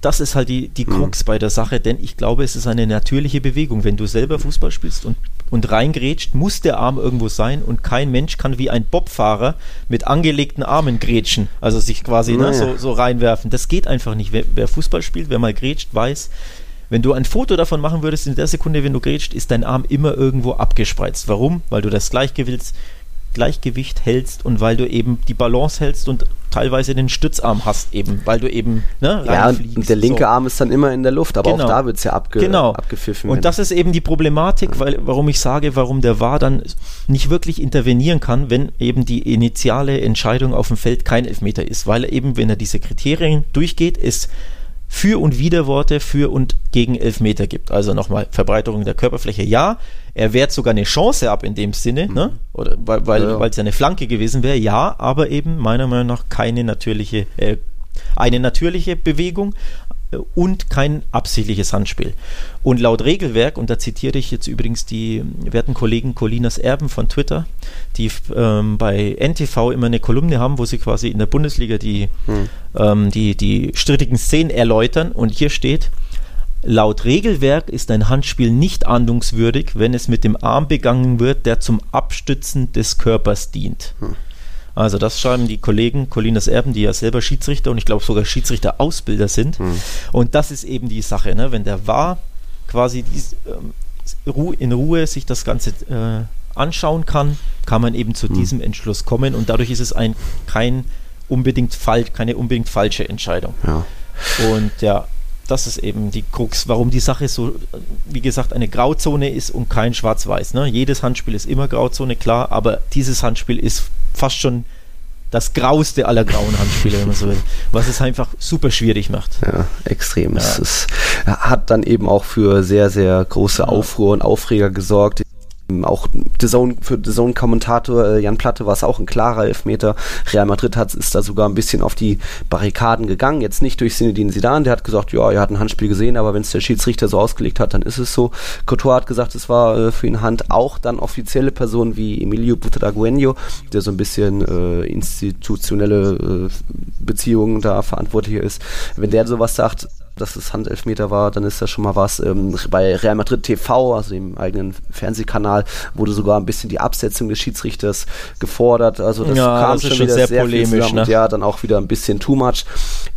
[SPEAKER 3] das ist halt die, die Krux mhm. bei der Sache, denn ich glaube, es ist eine natürliche Bewegung. Wenn du selber Fußball spielst und, und reingrätscht, muss der Arm irgendwo sein und kein Mensch kann wie ein Bobfahrer mit angelegten Armen grätschen, also sich quasi ne, so, so reinwerfen. Das geht einfach nicht. Wer, wer Fußball spielt, wer mal grätscht, weiß, wenn du ein Foto davon machen würdest, in der Sekunde, wenn du grätscht, ist dein Arm immer irgendwo abgespreizt. Warum? Weil du das Gleichgewicht, Gleichgewicht hältst und weil du eben die Balance hältst und teilweise den Stützarm hast, eben, weil du eben
[SPEAKER 2] ne, Ja, und der linke so. Arm ist dann immer in der Luft, aber genau. auch da wird es ja abge genau. abgepfiffen.
[SPEAKER 3] Und das ist eben die Problematik, weil, warum ich sage, warum der VAR dann nicht wirklich intervenieren kann, wenn eben die initiale Entscheidung auf dem Feld kein Elfmeter ist, weil er eben, wenn er diese Kriterien durchgeht, ist für- und Widerworte für und gegen Elfmeter gibt. Also nochmal Verbreiterung der Körperfläche, ja. Er wehrt sogar eine Chance ab in dem Sinne, mhm. ne? Oder weil weil ja, ja. es ja eine Flanke gewesen wäre, ja, aber eben meiner Meinung nach keine natürliche äh, eine natürliche Bewegung, und kein absichtliches Handspiel. Und laut Regelwerk, und da zitiere ich jetzt übrigens die werten Kollegen Colinas Erben von Twitter, die ähm, bei NTV immer eine Kolumne haben, wo sie quasi in der Bundesliga die, hm. ähm, die, die strittigen Szenen erläutern. Und hier steht, Laut Regelwerk ist ein Handspiel nicht ahndungswürdig, wenn es mit dem Arm begangen wird, der zum Abstützen des Körpers dient. Hm. Also das schreiben die Kollegen Colinas Erben, die ja selber Schiedsrichter und ich glaube sogar Schiedsrichter-Ausbilder sind. Mhm. Und das ist eben die Sache, ne? wenn der war quasi dies, ähm, in Ruhe sich das Ganze äh, anschauen kann, kann man eben zu mhm. diesem Entschluss kommen und dadurch ist es ein kein unbedingt falsch, keine unbedingt falsche Entscheidung.
[SPEAKER 2] Ja.
[SPEAKER 3] Und ja, das ist eben die Krux, warum die Sache so, wie gesagt, eine Grauzone ist und kein Schwarz-Weiß. Ne? Jedes Handspiel ist immer Grauzone, klar, aber dieses Handspiel ist fast schon das grauste aller grauen Handspiele, wenn man so will. Was es einfach super schwierig macht.
[SPEAKER 2] Ja, extrem. Ja. Es ist, hat dann eben auch für sehr, sehr große Aufruhr und Aufreger gesorgt. Auch The Zone, für The Zone-Kommentator äh, Jan Platte war es auch ein klarer Elfmeter. Real Madrid hat, ist da sogar ein bisschen auf die Barrikaden gegangen. Jetzt nicht durch Zinedine Zidane, der hat gesagt, ja, er hat ein Handspiel gesehen, aber wenn es der Schiedsrichter so ausgelegt hat, dann ist es so. Courtois hat gesagt, es war äh, für ihn Hand. Auch dann offizielle Personen wie Emilio Butragueño, der so ein bisschen äh, institutionelle äh, Beziehungen da verantwortlich ist. Wenn der sowas sagt, dass es Handelfmeter war, dann ist das schon mal was. Ähm, bei Real Madrid TV, also dem eigenen Fernsehkanal, wurde sogar ein bisschen die Absetzung des Schiedsrichters gefordert. Also das
[SPEAKER 3] ja,
[SPEAKER 2] kam
[SPEAKER 3] das
[SPEAKER 2] schon wieder
[SPEAKER 3] sehr,
[SPEAKER 2] sehr
[SPEAKER 3] polemisch. Ne?
[SPEAKER 2] und ja, dann auch wieder ein bisschen too much.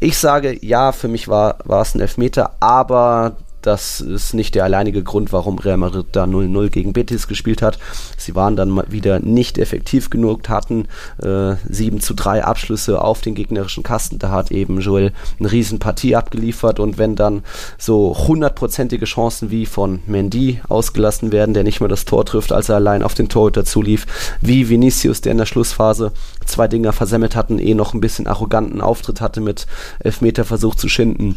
[SPEAKER 2] Ich sage, ja, für mich war, war es ein Elfmeter, aber das ist nicht der alleinige Grund, warum Real Madrid da 0-0 gegen Betis gespielt hat. Sie waren dann wieder nicht effektiv genug, hatten äh, 7 zu 3 Abschlüsse auf den gegnerischen Kasten. Da hat eben Joel eine Riesenpartie abgeliefert und wenn dann so hundertprozentige Chancen wie von Mendy ausgelassen werden, der nicht mehr das Tor trifft, als er allein auf den Torhüter zulief, wie Vinicius, der in der Schlussphase zwei Dinger versemmelt hatten, eh noch ein bisschen arroganten Auftritt hatte mit Elfmeterversuch zu schinden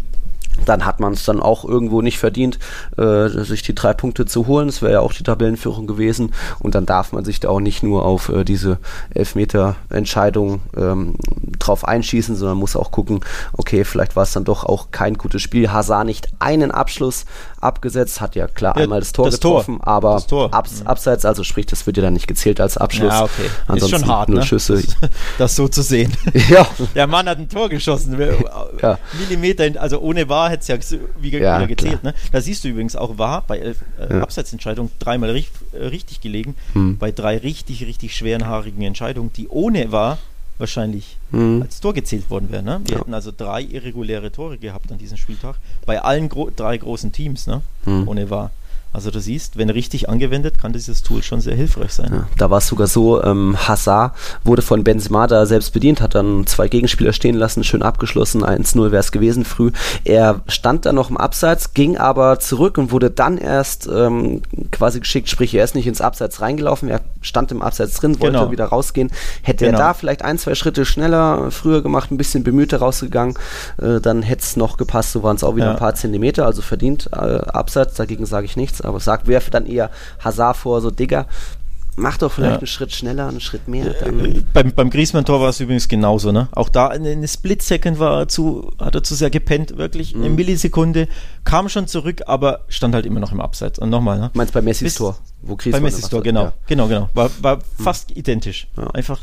[SPEAKER 2] dann hat man es dann auch irgendwo nicht verdient, äh, sich die drei Punkte zu holen. Das wäre ja auch die Tabellenführung gewesen. Und dann darf man sich da auch nicht nur auf äh, diese Elfmeter-Entscheidung ähm, drauf einschießen, sondern muss auch gucken, okay, vielleicht war es dann doch auch kein gutes Spiel. Hazard nicht einen Abschluss abgesetzt, hat ja klar
[SPEAKER 3] Ja,
[SPEAKER 2] einmal das Tor
[SPEAKER 3] das Tor.
[SPEAKER 2] getroffen, aber
[SPEAKER 3] Das Tor.
[SPEAKER 2] abs abseits, also sprich, das wird ja dann nicht gezählt als Abschluss.
[SPEAKER 3] Ja, okay.
[SPEAKER 2] Ansonsten
[SPEAKER 3] ist schon hart,
[SPEAKER 2] null
[SPEAKER 3] ne?
[SPEAKER 2] Schüsse.
[SPEAKER 3] Das, das so zu sehen.
[SPEAKER 2] ja,
[SPEAKER 3] Der Mann hat ein Tor geschossen.
[SPEAKER 2] Ja.
[SPEAKER 3] Millimeter, in, also ohne War hätte es ja wie,
[SPEAKER 2] Ja,
[SPEAKER 3] wieder gezählt. Ne? Da siehst du übrigens auch War bei elf äh,
[SPEAKER 2] Ja.
[SPEAKER 3] Abseitsentscheidungen dreimal rich, äh, richtig gelegen.
[SPEAKER 2] Hm.
[SPEAKER 3] Bei drei richtig, richtig schweren, haarigen Entscheidungen, die ohne War wahrscheinlich
[SPEAKER 2] Hm.
[SPEAKER 3] als Tor gezählt worden wären. Ne? Wir
[SPEAKER 2] Ja.
[SPEAKER 3] hätten also drei irreguläre Tore gehabt an diesem Spieltag. Bei allen gro drei großen Teams, ne?
[SPEAKER 2] Hm.
[SPEAKER 3] ohne War. Also du siehst, wenn richtig angewendet, kann dieses Tool schon sehr hilfreich sein.
[SPEAKER 2] Ja, da war es sogar so, ähm, Hazard wurde von Benzema da selbst bedient, hat dann zwei Gegenspieler stehen lassen, schön abgeschlossen, 1-0 wäre es gewesen früh. Er stand dann noch im Abseits, ging aber zurück und wurde dann erst ähm, quasi geschickt, sprich er ist nicht ins Abseits reingelaufen, er stand im Abseits drin, wollte
[SPEAKER 3] Genau.
[SPEAKER 2] wieder rausgehen. Hätte
[SPEAKER 3] Genau.
[SPEAKER 2] er da vielleicht ein, zwei Schritte schneller früher gemacht, ein bisschen bemühter rausgegangen, äh, dann hätte es noch gepasst, so waren es auch wieder
[SPEAKER 3] Ja.
[SPEAKER 2] ein paar Zentimeter, also verdient äh, Abseits, dagegen sage ich nichts, aber sagt, werfe dann eher Hazard vor, so Digga, mach doch vielleicht
[SPEAKER 3] Ja.
[SPEAKER 2] einen Schritt schneller, einen Schritt mehr.
[SPEAKER 3] Äh,
[SPEAKER 2] Dann,
[SPEAKER 3] Beim, beim Griezmann-Tor war es übrigens genauso, ne? Auch da eine, eine Split-Second war er zu, hat er zu sehr gepennt, wirklich.
[SPEAKER 2] Mhm.
[SPEAKER 3] Eine Millisekunde, kam schon zurück, aber stand halt immer noch im Abseits. Und nochmal, ne?
[SPEAKER 2] meinst bei Messis
[SPEAKER 3] Bis-
[SPEAKER 2] Tor, wo
[SPEAKER 3] Bei
[SPEAKER 2] Griezmann
[SPEAKER 3] Messis
[SPEAKER 2] was
[SPEAKER 3] Tor, genau.
[SPEAKER 2] ja,
[SPEAKER 3] Genau, genau. War, war fast identisch.
[SPEAKER 2] Ja.
[SPEAKER 3] Einfach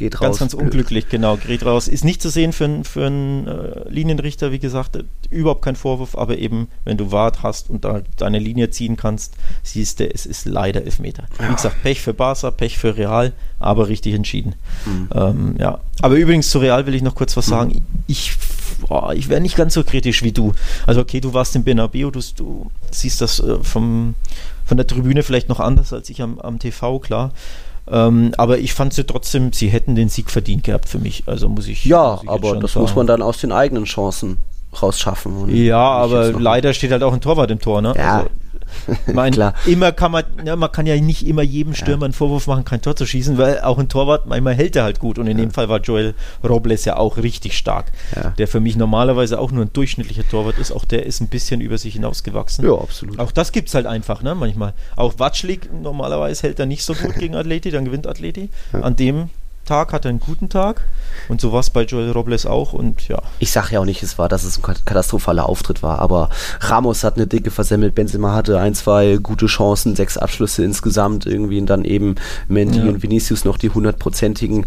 [SPEAKER 2] geht raus.
[SPEAKER 3] ganz, ganz unglücklich, genau. Gerät raus. Ist nicht zu sehen für, einen- für einen äh, Linienrichter, wie gesagt. Äh, Überhaupt kein Vorwurf, aber eben, wenn du Wart hast und da deine Linie ziehen kannst, siehst du, es ist leider Elfmeter. Wie gesagt, Pech für Barca, Pech für Real, aber richtig entschieden.
[SPEAKER 2] Mhm.
[SPEAKER 3] Ähm, ja. Aber übrigens zu Real will ich noch kurz was sagen. Ich, boah, ich wäre nicht ganz so kritisch wie du. Also okay, du warst im Bernabeu, du, du siehst das äh, vom, von der Tribüne vielleicht noch anders als ich am, am TV, klar. Ähm, aber ich fand sie trotzdem, sie hätten den Sieg verdient gehabt für mich. Also muss ich.
[SPEAKER 2] Ja,
[SPEAKER 3] muss ich
[SPEAKER 2] aber das
[SPEAKER 3] sagen.
[SPEAKER 2] muss man dann aus den eigenen Chancen rausschaffen.
[SPEAKER 3] Ja, aber leider steht halt auch ein Torwart im Tor, ne?
[SPEAKER 2] Ja.
[SPEAKER 3] Also, mein,
[SPEAKER 2] Klar.
[SPEAKER 3] immer kann man, ja, man kann ja nicht immer jedem Stürmer einen Vorwurf machen, kein Tor zu schießen, weil auch ein Torwart, manchmal hält er halt gut. Und in dem Fall war Joel Robles ja auch richtig stark.
[SPEAKER 2] Ja.
[SPEAKER 3] Der für mich normalerweise auch nur ein durchschnittlicher Torwart ist. Auch der ist ein bisschen über sich hinausgewachsen.
[SPEAKER 2] Ja, absolut.
[SPEAKER 3] Auch das gibt's halt einfach, ne? Manchmal. Auch Watschlik, normalerweise hält er nicht so gut gegen Atleti, dann gewinnt Atleti. An dem Tag hat er einen guten Tag. Und so war es bei Joel Robles auch. Und ja,
[SPEAKER 2] Ich sage ja auch nicht, es war, dass es ein kat- katastrophaler Auftritt war, aber Ramos hat eine dicke versemmelt, Benzema hatte ein, zwei gute Chancen, sechs Abschlüsse insgesamt irgendwie und dann eben Mendy
[SPEAKER 3] Ja.
[SPEAKER 2] und Vinicius noch die hundertprozentigen.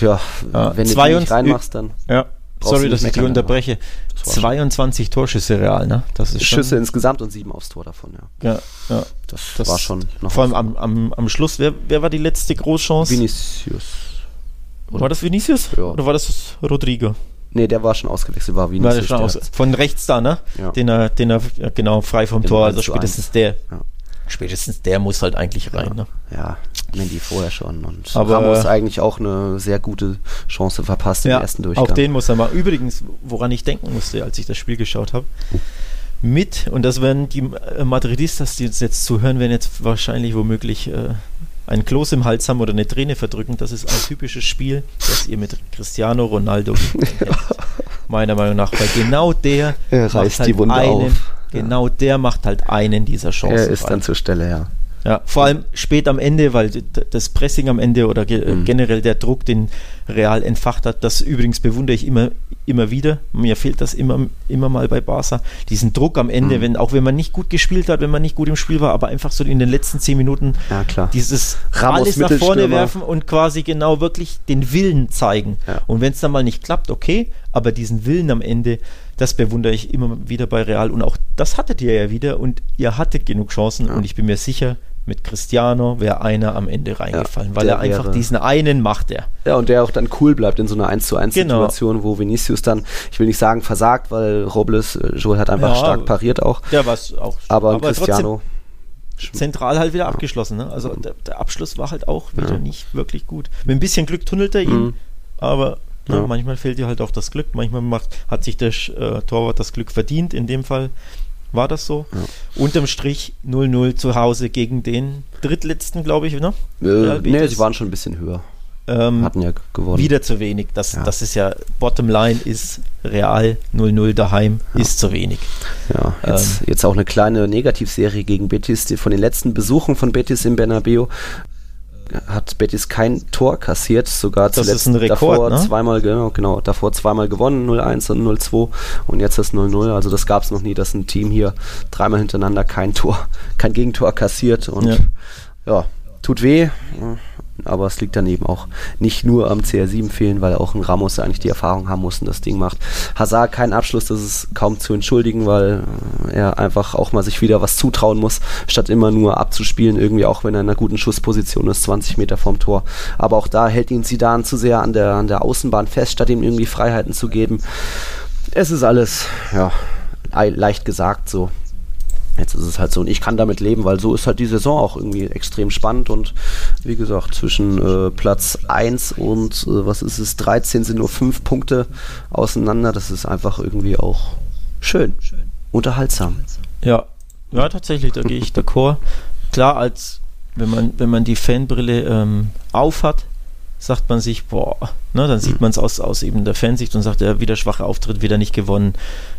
[SPEAKER 2] Ja,
[SPEAKER 3] Ja,
[SPEAKER 2] wenn du die
[SPEAKER 3] 22
[SPEAKER 2] nicht reinmachst, dann
[SPEAKER 3] Ja, sorry, dass ich dich unterbreche.
[SPEAKER 2] Das war schon-
[SPEAKER 3] 22 Torschüsse real, ne? Das ist
[SPEAKER 2] Schüsse
[SPEAKER 3] schon,
[SPEAKER 2] insgesamt und sieben aufs Tor davon, ja.
[SPEAKER 3] ja, ja.
[SPEAKER 2] Das,
[SPEAKER 3] Das
[SPEAKER 2] war schon noch
[SPEAKER 3] Vor allem am, am, am Schluss, wer, wer war die letzte Großchance?
[SPEAKER 2] Vinicius.
[SPEAKER 3] War das Vinicius?
[SPEAKER 2] Ja.
[SPEAKER 3] Oder war das Rodrigo?
[SPEAKER 2] Nee, der war schon ausgewechselt, war
[SPEAKER 3] War
[SPEAKER 2] Vinicius.
[SPEAKER 3] der schon
[SPEAKER 2] der
[SPEAKER 3] aus, von rechts da, ne?
[SPEAKER 2] Ja.
[SPEAKER 3] Den er, den er, ja, genau, frei vom
[SPEAKER 2] Genau,
[SPEAKER 3] Tor, also
[SPEAKER 2] 1 zu 1.
[SPEAKER 3] spätestens der.
[SPEAKER 2] Ja.
[SPEAKER 3] Spätestens der muss halt eigentlich rein, ne?
[SPEAKER 2] Ja, Mendy vorher schon. Und
[SPEAKER 3] Aber
[SPEAKER 2] Ramos eigentlich auch eine sehr gute Chance verpasst im
[SPEAKER 3] ja,
[SPEAKER 2] ersten Durchgang.
[SPEAKER 3] Auch den muss er mal. Übrigens, woran ich denken musste, als ich das Spiel geschaut habe, mit, und das werden die äh, Madridistas, die uns jetzt zuhören, werden jetzt wahrscheinlich womöglich äh, ein Kloß im Hals haben oder eine Träne verdrücken. Das ist ein typisches Spiel, das ihr mit Cristiano Ronaldo kennt, meiner Meinung nach. Weil genau der
[SPEAKER 2] er reißt halt die Wunde
[SPEAKER 3] einen,
[SPEAKER 2] auf.
[SPEAKER 3] Genau der macht halt einen dieser Chancen.
[SPEAKER 2] Er ist dann zur Stelle, ja.
[SPEAKER 3] Ja, vor allem spät am Ende, weil das Pressing am Ende oder ge mhm. generell der Druck, den Real entfacht hat, das übrigens bewundere ich immer, immer wieder. Mir fehlt das immer, immer mal bei Barca. Diesen Druck am Ende, mhm. wenn, auch wenn man nicht gut gespielt hat, wenn man nicht gut im Spiel war, aber einfach so in den letzten zehn Minuten
[SPEAKER 2] ja, klar.
[SPEAKER 3] dieses Ramos alles nach vorne werfen und quasi genau wirklich den Willen zeigen. Ja. Und wenn es dann mal nicht klappt, okay, aber diesen Willen am Ende, das bewundere ich immer wieder bei Real und auch das hattet ihr ja wieder und ihr hattet genug Chancen und ich bin mir sicher, mit Cristiano wäre einer am Ende reingefallen, ja, weil er einfach wäre, diesen einen macht er.
[SPEAKER 2] Ja, und der auch dann cool bleibt in so einer 1 zu 1 genau. Situation, wo Vinicius dann, ich will nicht sagen versagt, weil Robles, äh, Joel hat einfach ja, stark pariert auch.
[SPEAKER 3] Der war auch.
[SPEAKER 2] Aber, aber Cristiano
[SPEAKER 3] zentral halt wieder ja. abgeschlossen. Ne? Also der, der, Abschluss war halt auch wieder ja. nicht wirklich gut. Mit ein bisschen Glück tunnelt er ihn, mhm. aber ne, ja. manchmal fehlt dir halt auch das Glück. Manchmal macht, hat sich der äh, Torwart das Glück verdient. In dem Fall war das so. Ja. Unterm Strich 0-0 zu Hause gegen den drittletzten, glaube ich, ne?
[SPEAKER 2] Äh, nee, sie waren schon ein bisschen höher.
[SPEAKER 3] Ähm, Hatten ja gewonnen. Wieder zu wenig. Das, ja. das ist ja, Bottomline ist real, 0-0 daheim ja. ist zu wenig.
[SPEAKER 2] Ja, jetzt, ähm, jetzt auch eine kleine Negativserie gegen Betis. Die, von den letzten Besuchen von Betis im Bernabeu hat Betis kein Tor kassiert, sogar
[SPEAKER 3] das zuletzt Rekord,
[SPEAKER 2] davor
[SPEAKER 3] ne?
[SPEAKER 2] zweimal, genau, genau, davor zweimal gewonnen, 0-1 und 0-2 und jetzt das 0-0. Also das gab es noch nie, dass ein Team hier dreimal hintereinander kein Tor, kein Gegentor kassiert und ja, ja tut weh aber es liegt dann eben auch nicht nur am CR7 fehlen, weil auch ein Ramos eigentlich die Erfahrung haben muss und das Ding macht. Hazard kein Abschluss, das ist kaum zu entschuldigen, weil er einfach auch mal sich wieder was zutrauen muss, statt immer nur abzuspielen, irgendwie auch wenn er in einer guten Schussposition ist, 20 Meter vom Tor. Aber auch da hält ihn Zidane zu sehr an der, an der Außenbahn fest, statt ihm irgendwie Freiheiten zu geben. Es ist alles, ja, leicht gesagt so. Jetzt ist es halt so und ich kann damit leben, weil so ist halt die Saison auch irgendwie extrem spannend und wie gesagt, zwischen äh, Platz 1 und äh, was ist es, 13 sind nur 5 Punkte auseinander. Das ist einfach irgendwie auch schön, unterhaltsam.
[SPEAKER 3] Ja, ja tatsächlich, da gehe ich d'accord. Klar, als wenn man, wenn man die Fanbrille ähm, aufhat, sagt man sich, boah, ne, dann sieht mhm. man es aus, aus eben der Fansicht und sagt, ja, wieder schwacher Auftritt, wieder nicht gewonnen,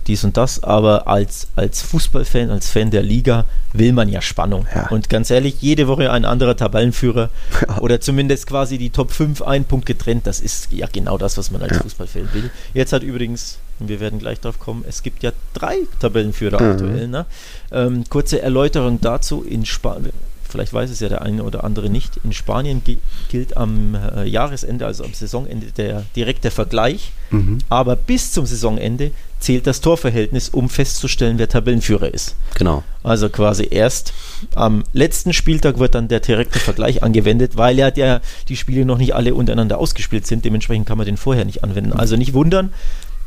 [SPEAKER 3] dies und das. Aber als, als Fußballfan, als Fan der Liga will man ja Spannung. Ja. Und ganz ehrlich, jede Woche ein anderer Tabellenführer ja. oder zumindest quasi die Top 5 ein Punkt getrennt, das ist ja genau das, was man als ja. Fußballfan will. Jetzt hat übrigens, und wir werden gleich drauf kommen, es gibt ja drei Tabellenführer mhm. aktuell. Ne? Ähm, kurze Erläuterung dazu in Spanien vielleicht weiß es ja der eine oder andere nicht, in Spanien gilt am äh, Jahresende, also am Saisonende, der direkte Vergleich, mhm. aber bis zum Saisonende zählt das Torverhältnis, um festzustellen, wer Tabellenführer ist.
[SPEAKER 2] Genau.
[SPEAKER 3] Also quasi erst am letzten Spieltag wird dann der direkte Vergleich angewendet, weil ja der, die Spiele noch nicht alle untereinander ausgespielt sind, dementsprechend kann man den vorher nicht anwenden. Also nicht wundern,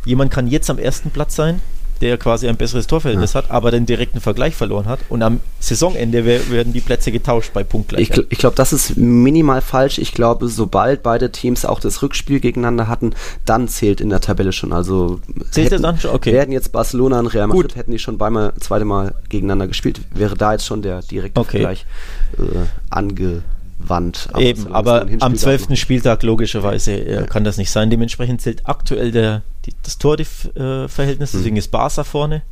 [SPEAKER 3] jemand kann jetzt am ersten Platz sein, der quasi ein besseres Torverhältnis ja. hat, aber den direkten Vergleich verloren hat. Und am Saisonende werden die Plätze getauscht bei Punktgleichheit.
[SPEAKER 2] Ich, ich glaube, das ist minimal falsch. Ich glaube, sobald beide Teams auch das Rückspiel gegeneinander hatten, dann zählt in der Tabelle schon. Also
[SPEAKER 3] zählt hätten, dann schon? Okay.
[SPEAKER 2] Werden jetzt Barcelona und Real Madrid, Gut. hätten die schon zweimal, zweite Mal gegeneinander gespielt, wäre da jetzt schon der direkte okay. Vergleich äh, ange Wand.
[SPEAKER 3] Aber Eben, aber am zwölften Spieltag logischerweise äh, ja. kann das nicht sein. Dementsprechend zählt aktuell der, die, das Torverhältnis, mhm. deswegen ist Barca vorne.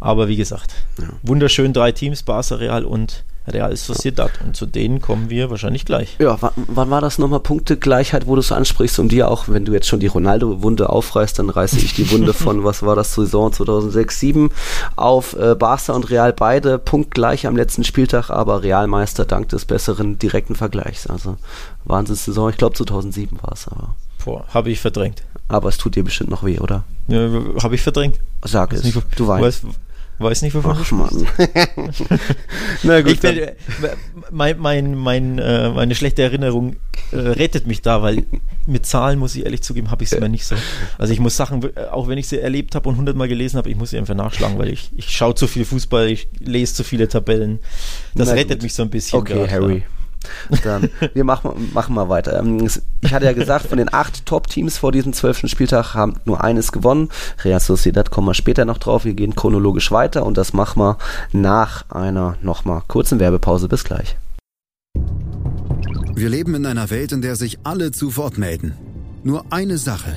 [SPEAKER 3] Aber wie gesagt, ja. wunderschön drei Teams, Barca, Real und Real Sociedad. Und zu denen kommen wir wahrscheinlich gleich.
[SPEAKER 2] Ja, wann, wann war das nochmal? Punktegleichheit, wo du es ansprichst, um dir auch, wenn du jetzt schon die Ronaldo-Wunde aufreißt, dann reiße ich die Wunde von, was war das, Saison 2006, 7 auf äh, Barca und Real beide punktgleich am letzten Spieltag, aber Realmeister dank des besseren direkten Vergleichs. Also Wahnsinnssaison, ich glaube 2007 war es aber.
[SPEAKER 3] Boah, habe ich verdrängt.
[SPEAKER 2] Aber es tut dir bestimmt noch weh, oder?
[SPEAKER 3] Ja, habe ich verdrängt.
[SPEAKER 2] Sag es, nicht, du weißt.
[SPEAKER 3] Weiß nicht, wovon
[SPEAKER 2] Ach, Mann.
[SPEAKER 3] Na gut. Bin, mein, mein, mein, äh, meine schlechte Erinnerung äh, rettet mich da, weil mit Zahlen, muss ich ehrlich zugeben, habe ich es immer nicht so. Also ich muss Sachen, äh, auch wenn ich sie erlebt habe und hundertmal gelesen habe, ich muss sie einfach nachschlagen, weil ich, ich schaue zu viel Fußball, ich lese zu viele Tabellen. Das Na rettet gut. mich so ein bisschen.
[SPEAKER 2] Okay, grad, Harry. Dann, wir machen, machen mal weiter. Ähm, ich hatte ja gesagt, von den acht Top-Teams vor diesem zwölften Spieltag haben nur eines gewonnen. Real Sociedad kommen wir später noch drauf. Wir gehen chronologisch weiter und das machen wir nach einer nochmal kurzen Werbepause. Bis gleich.
[SPEAKER 1] Wir leben in einer Welt, in der sich alle zu Wort melden. Nur eine Sache.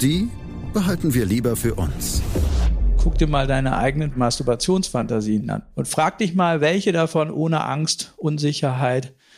[SPEAKER 1] Die behalten wir lieber für uns.
[SPEAKER 6] Guck dir mal deine eigenen Masturbationsfantasien an und frag dich mal, welche davon ohne Angst, Unsicherheit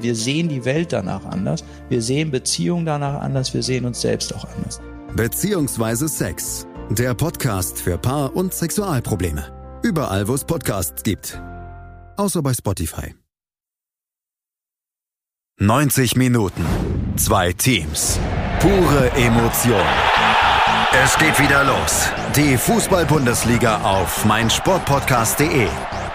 [SPEAKER 6] Wir sehen die Welt danach anders, wir sehen Beziehungen danach anders, wir sehen uns selbst auch anders.
[SPEAKER 1] Beziehungsweise Sex der Podcast für Paar- und Sexualprobleme. Überall, wo es Podcasts gibt. Außer bei Spotify. 90 Minuten. Zwei Teams. Pure Emotion. Es geht wieder los. Die Fußball-Bundesliga auf meinsportpodcast.de.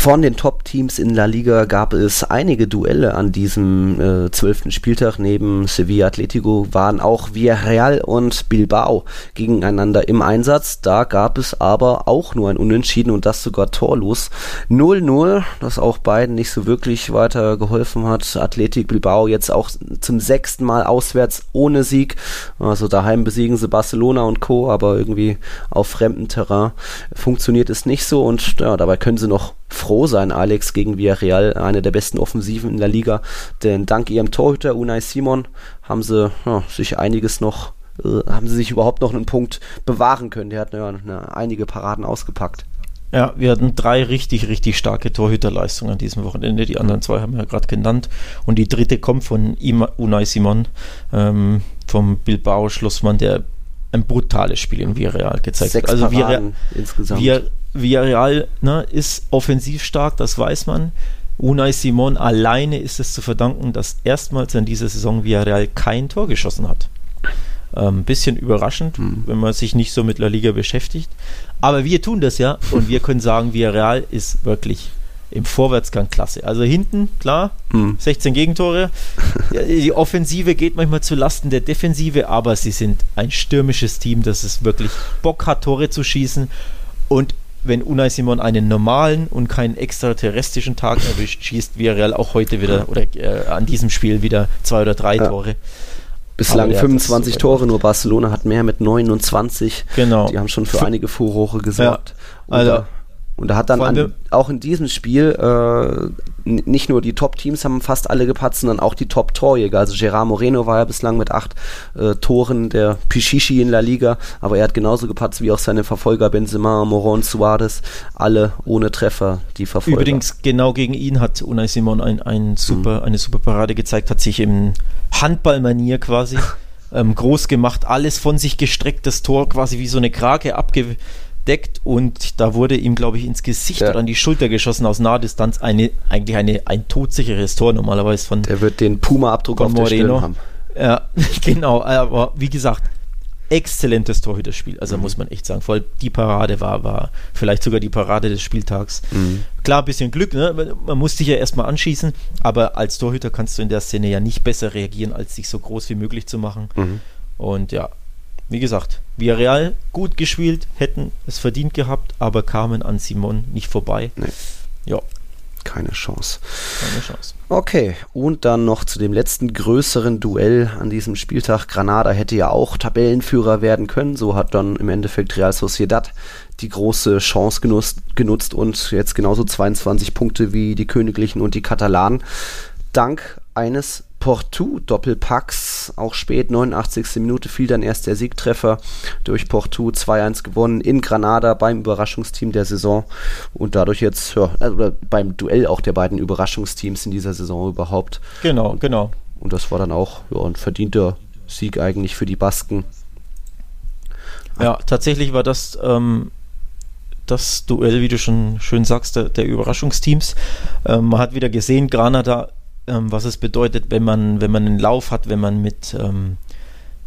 [SPEAKER 2] von den Top-Teams in La Liga gab es einige Duelle an diesem äh, zwölften Spieltag. Neben Sevilla Atletico waren auch Villarreal und Bilbao gegeneinander im Einsatz. Da gab es aber auch nur ein Unentschieden und das sogar torlos. 0-0, das auch beiden nicht so wirklich weiter geholfen hat. Athletic Bilbao jetzt auch zum sechsten Mal auswärts ohne Sieg. Also daheim besiegen sie Barcelona und Co., aber irgendwie auf fremdem Terrain funktioniert es nicht so und ja, dabei können sie noch froh sein, Alex gegen Villarreal, eine der besten Offensiven in der Liga. Denn dank ihrem Torhüter Unai Simon haben sie ja, sich einiges noch, äh, haben sie sich überhaupt noch einen Punkt bewahren können. Der hat ja, eine, einige Paraden ausgepackt.
[SPEAKER 3] Ja, wir hatten drei richtig, richtig starke Torhüterleistungen an diesem Wochenende. Die anderen zwei haben wir ja gerade genannt. Und die dritte kommt von Unai Simon, ähm, vom Bilbao Schlussmann, der ein brutales Spiel in Villarreal gezeigt
[SPEAKER 2] Sechs
[SPEAKER 3] hat.
[SPEAKER 2] Also Paraden insgesamt.
[SPEAKER 3] Wir, Villarreal ne, ist offensiv stark, das weiß man. Unai Simon alleine ist es zu verdanken, dass erstmals in dieser Saison Villarreal kein Tor geschossen hat. Ein ähm, bisschen überraschend, mhm. wenn man sich nicht so mit La Liga beschäftigt. Aber wir tun das ja und wir können sagen, Villarreal ist wirklich im Vorwärtsgang klasse. Also hinten, klar, mhm. 16 Gegentore. Die Offensive geht manchmal zu Lasten der Defensive, aber sie sind ein stürmisches Team, das es wirklich Bock hat, Tore zu schießen. Und wenn Unai Simon einen normalen und keinen extraterrestrischen Tag erwischt, schießt Villarreal auch heute wieder oder äh, an diesem Spiel wieder zwei oder drei ja. Tore.
[SPEAKER 2] Bislang 25 Tore, nur Barcelona hat mehr mit 29.
[SPEAKER 3] Genau.
[SPEAKER 2] Die haben schon für, einige Furore gesorgt.
[SPEAKER 3] Ja. Also
[SPEAKER 2] und da hat dann an, auch in diesem Spiel äh, nicht nur die Top-Teams haben fast alle gepatzt, sondern auch die Top-Torjäger. Also Gerard Moreno war ja bislang mit acht äh, Toren der Pichichi in La Liga, aber er hat genauso gepatzt wie auch seine Verfolger Benzema, Moron, Suarez, alle ohne Treffer, die Verfolger.
[SPEAKER 3] Übrigens, genau gegen ihn hat Unai Simon ein, ein super, mhm. eine super Parade gezeigt, hat sich im Handballmanier quasi ähm, groß gemacht, alles von sich gestreckt, das Tor quasi wie so eine Krake abge deckt und da wurde ihm, glaube ich, ins Gesicht ja. oder an die Schulter geschossen aus Nahdistanz. Eine, eigentlich eine, ein todsicheres Tor normalerweise von.
[SPEAKER 2] Der wird den Puma-Abdruck auf Moreno. der Stirn haben.
[SPEAKER 3] Ja, genau. Aber wie gesagt, exzellentes Torhüterspiel. Also mhm. muss man echt sagen. Vor allem die Parade war, war vielleicht sogar die Parade des Spieltags. Mhm. Klar, ein bisschen Glück, ne? Man muss dich ja erstmal anschießen, aber als Torhüter kannst du in der Szene ja nicht besser reagieren, als sich so groß wie möglich zu machen. Mhm. Und ja, wie gesagt, Villarreal gut gespielt, hätten es verdient gehabt, aber kamen an Simon nicht vorbei.
[SPEAKER 2] Nee. Ja. Keine Chance.
[SPEAKER 3] Keine Chance.
[SPEAKER 2] Okay, und dann noch zu dem letzten größeren Duell an diesem Spieltag. Granada hätte ja auch Tabellenführer werden können. So hat dann im Endeffekt Real Sociedad die große Chance genutzt, genutzt und jetzt genauso 22 Punkte wie die Königlichen und die Katalanen. Dank eines Portu-Doppelpacks das auch spät, 89. Minute fiel dann erst der Siegtreffer durch Porto 2-1 gewonnen in Granada beim Überraschungsteam der Saison und dadurch jetzt, ja, also beim Duell auch der beiden Überraschungsteams in dieser Saison überhaupt.
[SPEAKER 3] Genau, genau.
[SPEAKER 2] Und das war dann auch ja, ein verdienter Sieg eigentlich für die Basken.
[SPEAKER 3] Ja, tatsächlich war das ähm, das Duell, wie du schon schön sagst, der, der Überraschungsteams. Ähm, man hat wieder gesehen, Granada, ähm, was es bedeutet, wenn man, wenn man einen Lauf hat, wenn man mit, ähm,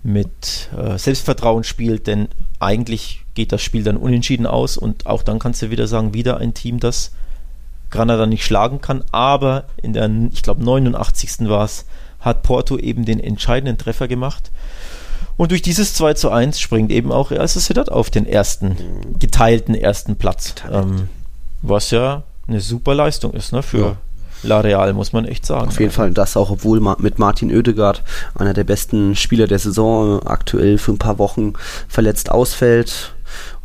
[SPEAKER 3] mit äh, Selbstvertrauen spielt, denn eigentlich geht das Spiel dann unentschieden aus und auch dann kannst du wieder sagen, wieder ein Team, das Granada nicht schlagen kann, aber in der, ich glaube, 89. war es, hat Porto eben den entscheidenden Treffer gemacht. Und durch dieses 2 zu 1 springt eben auch Real Sociedad auf den ersten, geteilten ersten Platz. Ähm, was ja eine super Leistung ist, ne, für ja. La Real, muss man echt sagen.
[SPEAKER 2] Auf jeden Fall, das auch, obwohl mit Martin Oedegaard, einer der besten Spieler der Saison, aktuell für ein paar Wochen verletzt ausfällt.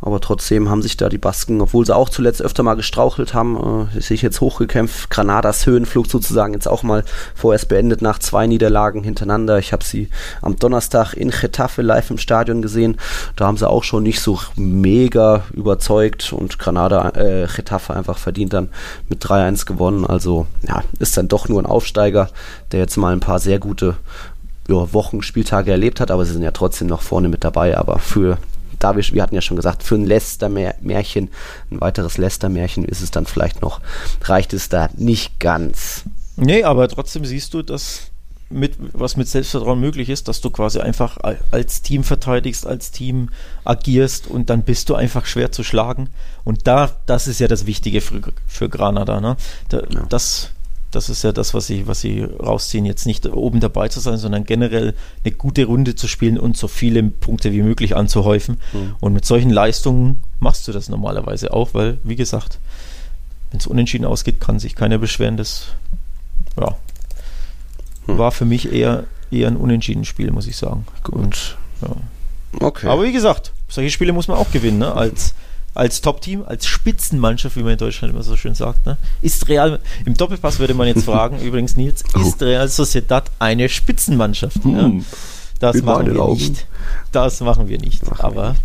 [SPEAKER 2] Aber trotzdem haben sich da die Basken, obwohl sie auch zuletzt öfter mal gestrauchelt haben, äh, sich jetzt hochgekämpft. Granadas Höhenflug sozusagen jetzt auch mal vorerst beendet nach zwei Niederlagen hintereinander. Ich habe sie am Donnerstag in Getafe live im Stadion gesehen. Da haben sie auch schon nicht so mega überzeugt und Granada, äh, Getafe einfach verdient dann mit 3-1 gewonnen. Also ja, ist dann doch nur ein Aufsteiger, der jetzt mal ein paar sehr gute Wochen, Spieltage erlebt hat, aber sie sind ja trotzdem noch vorne mit dabei. Aber für da wir, wir hatten ja schon gesagt, für ein Lester-Märchen, ein weiteres Lester-Märchen ist es dann vielleicht noch, reicht es da nicht ganz.
[SPEAKER 3] Nee, aber trotzdem siehst du, dass mit, was mit Selbstvertrauen möglich ist, dass du quasi einfach als Team verteidigst, als Team agierst und dann bist du einfach schwer zu schlagen. Und da, das ist ja das Wichtige für, für Granada. Ne? Da, ja. Das das ist ja das, was sie, was sie rausziehen, jetzt nicht oben dabei zu sein, sondern generell eine gute Runde zu spielen und so viele Punkte wie möglich anzuhäufen. Mhm. Und mit solchen Leistungen machst du das normalerweise auch, weil, wie gesagt, wenn es unentschieden ausgeht, kann sich keiner beschweren. Das ja, mhm. war für mich eher, eher ein unentschieden Spiel, muss ich sagen.
[SPEAKER 2] Gut. Und,
[SPEAKER 3] ja. Okay. Aber wie gesagt, solche Spiele muss man auch gewinnen, ne? als als Top-Team, als Spitzenmannschaft, wie man in Deutschland immer so schön sagt. Ne? Ist Real, im Doppelpass würde man jetzt fragen, übrigens Nils, ist Real Sociedad eine Spitzenmannschaft? Hm. Ja? Das machen wir Augen. nicht. Das machen wir nicht. Machen aber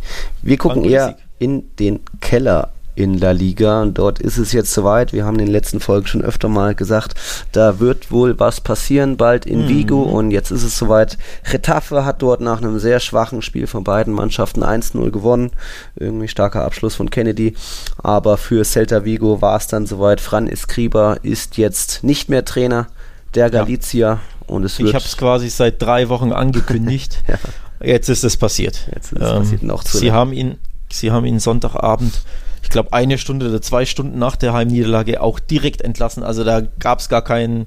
[SPEAKER 3] wir
[SPEAKER 2] gucken eher in den Keller in La Liga. Und dort ist es jetzt soweit. Wir haben in den letzten Folgen schon öfter mal gesagt, da wird wohl was passieren bald in mhm. Vigo. Und jetzt ist es soweit. Retafe hat dort nach einem sehr schwachen Spiel von beiden Mannschaften 1-0 gewonnen. Irgendwie starker Abschluss von Kennedy. Aber für Celta Vigo war es dann soweit. Fran Escriba ist jetzt nicht mehr Trainer der Galizia. Ja. Und es
[SPEAKER 3] wird ich habe es quasi seit drei Wochen angekündigt. ja. Jetzt ist es passiert. Jetzt ist es ähm, passiert. Noch zu Sie haben ihn, Sie haben ihn Sonntagabend ich glaube, eine Stunde oder zwei Stunden nach der Heimniederlage auch direkt entlassen. Also da gab es gar kein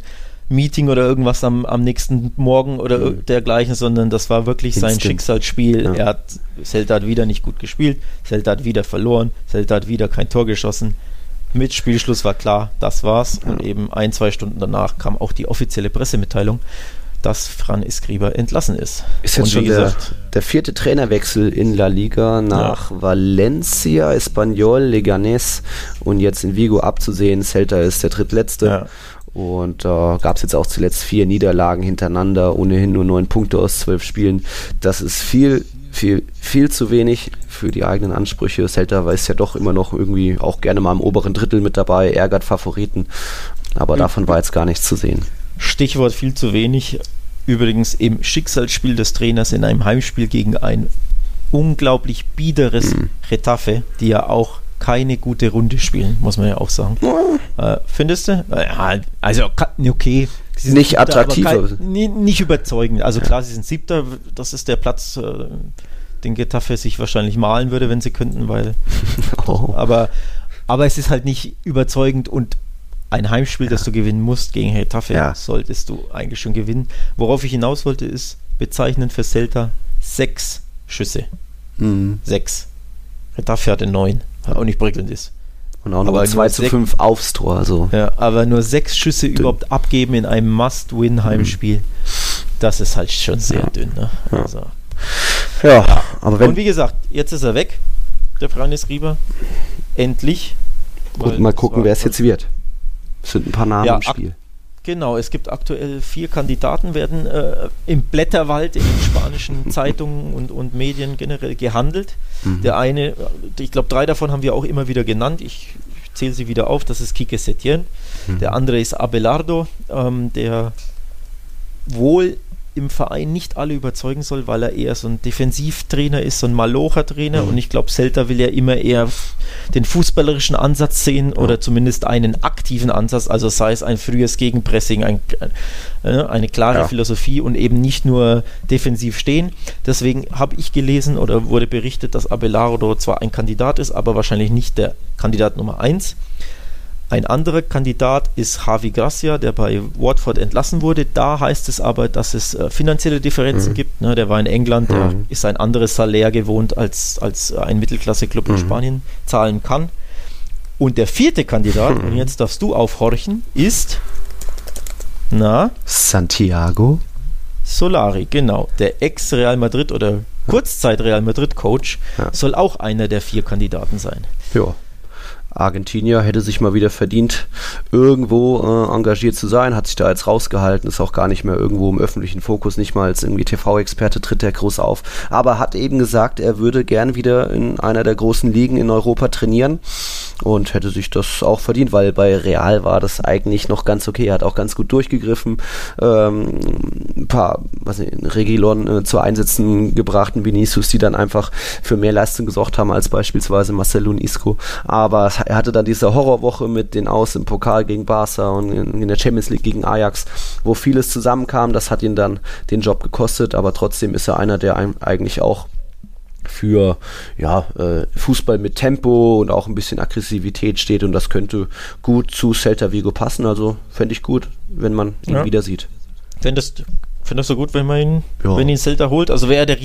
[SPEAKER 3] Meeting oder irgendwas am, am nächsten Morgen oder mhm. dergleichen, sondern das war wirklich Instant. sein Schicksalsspiel. Ja. Er hat, Celta hat wieder nicht gut gespielt, Celta hat wieder verloren, Celta hat wieder kein Tor geschossen. Mit Spielschluss war klar, das war's. Ja. Und eben ein, zwei Stunden danach kam auch die offizielle Pressemitteilung dass Fran Escriba entlassen ist.
[SPEAKER 2] Ist jetzt schon gesagt, der, der, vierte Trainerwechsel in La Liga nach ja. Valencia, Espanyol, Leganés und jetzt in Vigo abzusehen. Celta ist der drittletzte. Ja. Und da äh, gab es jetzt auch zuletzt vier Niederlagen hintereinander, ohnehin nur neun Punkte aus zwölf Spielen. Das ist viel, viel, viel zu wenig für die eigenen Ansprüche. Celta ist ja doch immer noch irgendwie auch gerne mal im oberen Drittel mit dabei, ärgert Favoriten. Aber mhm. davon war jetzt gar nichts zu sehen.
[SPEAKER 3] Stichwort viel zu wenig. Übrigens im Schicksalsspiel des Trainers in einem Heimspiel gegen ein unglaublich biederes mhm. Retafe, die ja auch keine gute Runde spielen, muss man ja auch sagen. Äh, findest du? Ja, also okay.
[SPEAKER 2] nicht siebter, attraktiv. Kein,
[SPEAKER 3] nicht überzeugend. Also klar, sie sind siebter, das ist der Platz, äh, den Getafe sich wahrscheinlich malen würde, wenn sie könnten, weil. oh. aber, aber es ist halt nicht überzeugend und ein Heimspiel, ja. das du gewinnen musst gegen Hetafe, ja. solltest du eigentlich schon gewinnen. Worauf ich hinaus wollte, ist bezeichnend für Celta sechs Schüsse. Mhm. Sechs. Hetafe hatte neun, auch nicht prickelnd ist.
[SPEAKER 2] Und auch noch 2 zu 5 aufs Tor. Also.
[SPEAKER 3] Ja, aber nur sechs Schüsse dünn. überhaupt abgeben in einem Must-Win-Heimspiel, mhm. das ist halt schon sehr ja. dünn. Ne? Ja. Also. ja, aber wenn. Und wie gesagt, jetzt ist er weg, der Freundis Rieber. Endlich.
[SPEAKER 2] Und mal gucken, wer es jetzt wird. Es sind ein paar Namen ja, im Spiel.
[SPEAKER 3] Genau, es gibt aktuell vier Kandidaten, werden äh, im Blätterwald in den spanischen Zeitungen und, und Medien generell gehandelt. Mhm. Der eine, ich glaube, drei davon haben wir auch immer wieder genannt. Ich, ich zähle sie wieder auf, das ist Kike Setien. Mhm. Der andere ist Abelardo, ähm, der wohl im Verein nicht alle überzeugen soll, weil er eher so ein Defensivtrainer ist, so ein Malocher-Trainer. Mhm. Und ich glaube, Celta will ja immer eher den fußballerischen Ansatz sehen ja. oder zumindest einen aktiven Ansatz, also sei es ein frühes Gegenpressing, ein, äh, eine klare ja. Philosophie und eben nicht nur defensiv stehen. Deswegen habe ich gelesen oder wurde berichtet, dass Abelardo zwar ein Kandidat ist, aber wahrscheinlich nicht der Kandidat Nummer 1. Ein anderer Kandidat ist Javi Gracia, der bei Watford entlassen wurde. Da heißt es aber, dass es äh, finanzielle Differenzen mhm. gibt. Ne? Der war in England, der mhm. ist ein anderes Salär gewohnt, als, als ein Mittelklasse-Club mhm. in Spanien zahlen kann. Und der vierte Kandidat, und mhm. jetzt darfst du aufhorchen, ist na?
[SPEAKER 2] Santiago
[SPEAKER 3] Solari, genau. Der Ex-Real Madrid oder Kurzzeit-Real Madrid-Coach ja. soll auch einer der vier Kandidaten sein.
[SPEAKER 2] Ja. Argentinier hätte sich mal wieder verdient, irgendwo äh, engagiert zu sein, hat sich da jetzt rausgehalten, ist auch gar nicht mehr irgendwo im öffentlichen Fokus, nicht mal als irgendwie TV-Experte tritt er groß auf, aber hat eben gesagt, er würde gern wieder in einer der großen Ligen in Europa trainieren und hätte sich das auch verdient, weil bei Real war das eigentlich noch ganz okay, er hat auch ganz gut durchgegriffen, ähm, ein paar, was nicht, Regilon äh, zu Einsätzen gebrachten Vinicius, die dann einfach für mehr Leistung gesorgt haben als beispielsweise Marcelo Isco, aber er hatte dann diese Horrorwoche mit den Aus im Pokal gegen Barca und in, in, der Champions League gegen Ajax, wo vieles zusammenkam. Das hat ihn dann den Job gekostet, aber trotzdem ist er einer, der eigentlich auch für ja, äh, Fußball mit Tempo und auch ein bisschen Aggressivität steht und das könnte gut zu Celta Vigo passen. Also fände ich gut, wenn man ihn ja. wieder sieht.
[SPEAKER 3] Fändest Findest du gut, wenn man ihn, ja. wenn ihn Celta holt? Also wäre der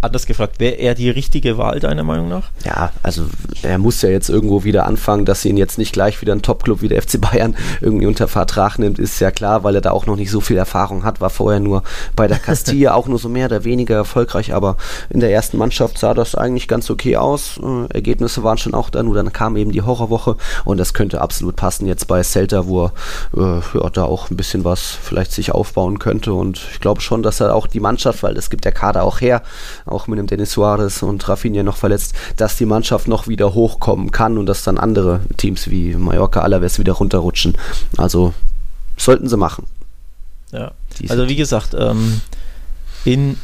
[SPEAKER 3] anders gefragt, wäre er die richtige Wahl deiner Meinung nach?
[SPEAKER 2] Ja, also er muss ja jetzt irgendwo wieder anfangen, dass sie ihn jetzt nicht gleich wieder ein Topclub wie der FC Bayern irgendwie unter Vertrag nimmt, ist ja klar, weil er da auch noch nicht so viel Erfahrung hat, war vorher nur bei der Castilla auch nur so mehr oder weniger erfolgreich, aber in der ersten Mannschaft sah das eigentlich ganz okay aus. Äh, Ergebnisse waren schon auch da, nur dann kam eben die Horrorwoche. Und das könnte absolut passen jetzt bei Celta, wo er äh, ja, da auch ein bisschen was vielleicht sich aufbauen könnte. Und ich glaube schon, dass er auch die Mannschaft, weil es gibt der Kader auch her, auch mit dem Dennis Suarez und Rafinha noch verletzt, dass die Mannschaft noch wieder hochkommen kann und dass dann andere Teams wie Mallorca, Alaves wieder runterrutschen. Also sollten sie machen.
[SPEAKER 3] Ja, also wie gesagt, ähm, in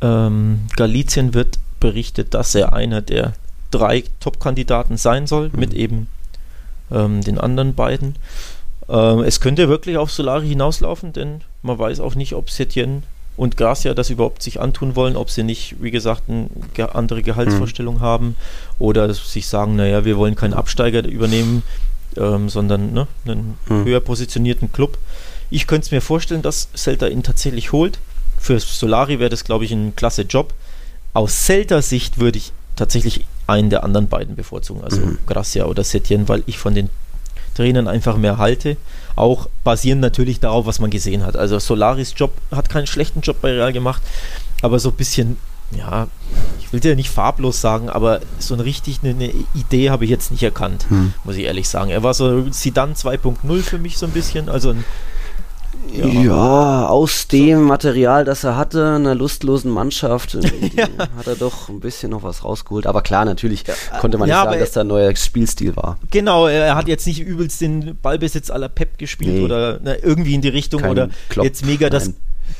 [SPEAKER 3] ähm, Galizien wird berichtet, dass er einer der drei Top-Kandidaten sein soll, mhm. mit eben ähm, den anderen beiden. Ähm, es könnte wirklich auf Solari hinauslaufen, denn man weiß auch nicht, ob Setien und Garcia das überhaupt sich antun wollen, ob sie nicht, wie gesagt, eine andere Gehaltsvorstellung mhm. haben oder sich sagen, naja, wir wollen keinen Absteiger übernehmen, ähm, sondern ne, einen mhm. höher positionierten Club. Ich könnte es mir vorstellen, dass Celta ihn tatsächlich holt. Für Solari wäre das, glaube ich, ein klasse Job. Aus Celta-Sicht würde ich tatsächlich einen der anderen beiden bevorzugen, also mhm. Gracia oder Setien, weil ich von den Trainern einfach mehr halte. Auch basierend natürlich darauf, was man gesehen hat. Also Solaris Job hat keinen schlechten Job bei Real gemacht, aber so ein bisschen, ja, ich will dir nicht farblos sagen, aber so eine richtig eine, eine Idee habe ich jetzt nicht erkannt, hm. muss ich ehrlich sagen. Er war so Sidan 2.0 für mich so ein bisschen, also ein
[SPEAKER 2] ja, ja, aus dem Material, das er hatte, einer lustlosen Mannschaft, äh, ja. hat er doch ein bisschen noch was rausgeholt. Aber klar, natürlich konnte man nicht sagen, dass da ein neuer Spielstil war.
[SPEAKER 3] Genau, er hat jetzt nicht übelst den Ballbesitz aller Pep gespielt nee. oder na, irgendwie in die Richtung Kein oder Klopp, jetzt mega das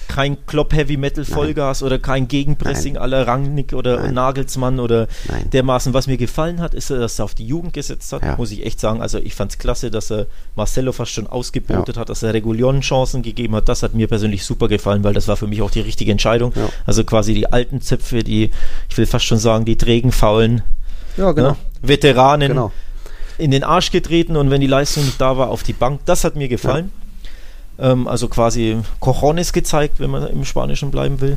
[SPEAKER 3] kein Klopp Heavy Metal Vollgas Nein. oder kein Gegenpressing aller Rangnick oder Nein. Nagelsmann oder Nein. dermaßen. Was mir gefallen hat, ist, dass er auf die Jugend gesetzt hat, ja. muss ich echt sagen. Also ich fand es klasse, dass er Marcelo fast schon ausgebotet ja. hat, dass er Regulion Chancen gegeben hat. Das hat mir persönlich super gefallen, weil das war für mich auch die richtige Entscheidung. Ja. Also quasi die alten Zöpfe, die, ich will fast schon sagen, die trägen, faulen ja, genau. ne, Veteranen genau. in den Arsch getreten und wenn die Leistung nicht da war, auf die Bank. Das hat mir gefallen. Ähm, also quasi Cojones gezeigt, wenn man im Spanischen bleiben will.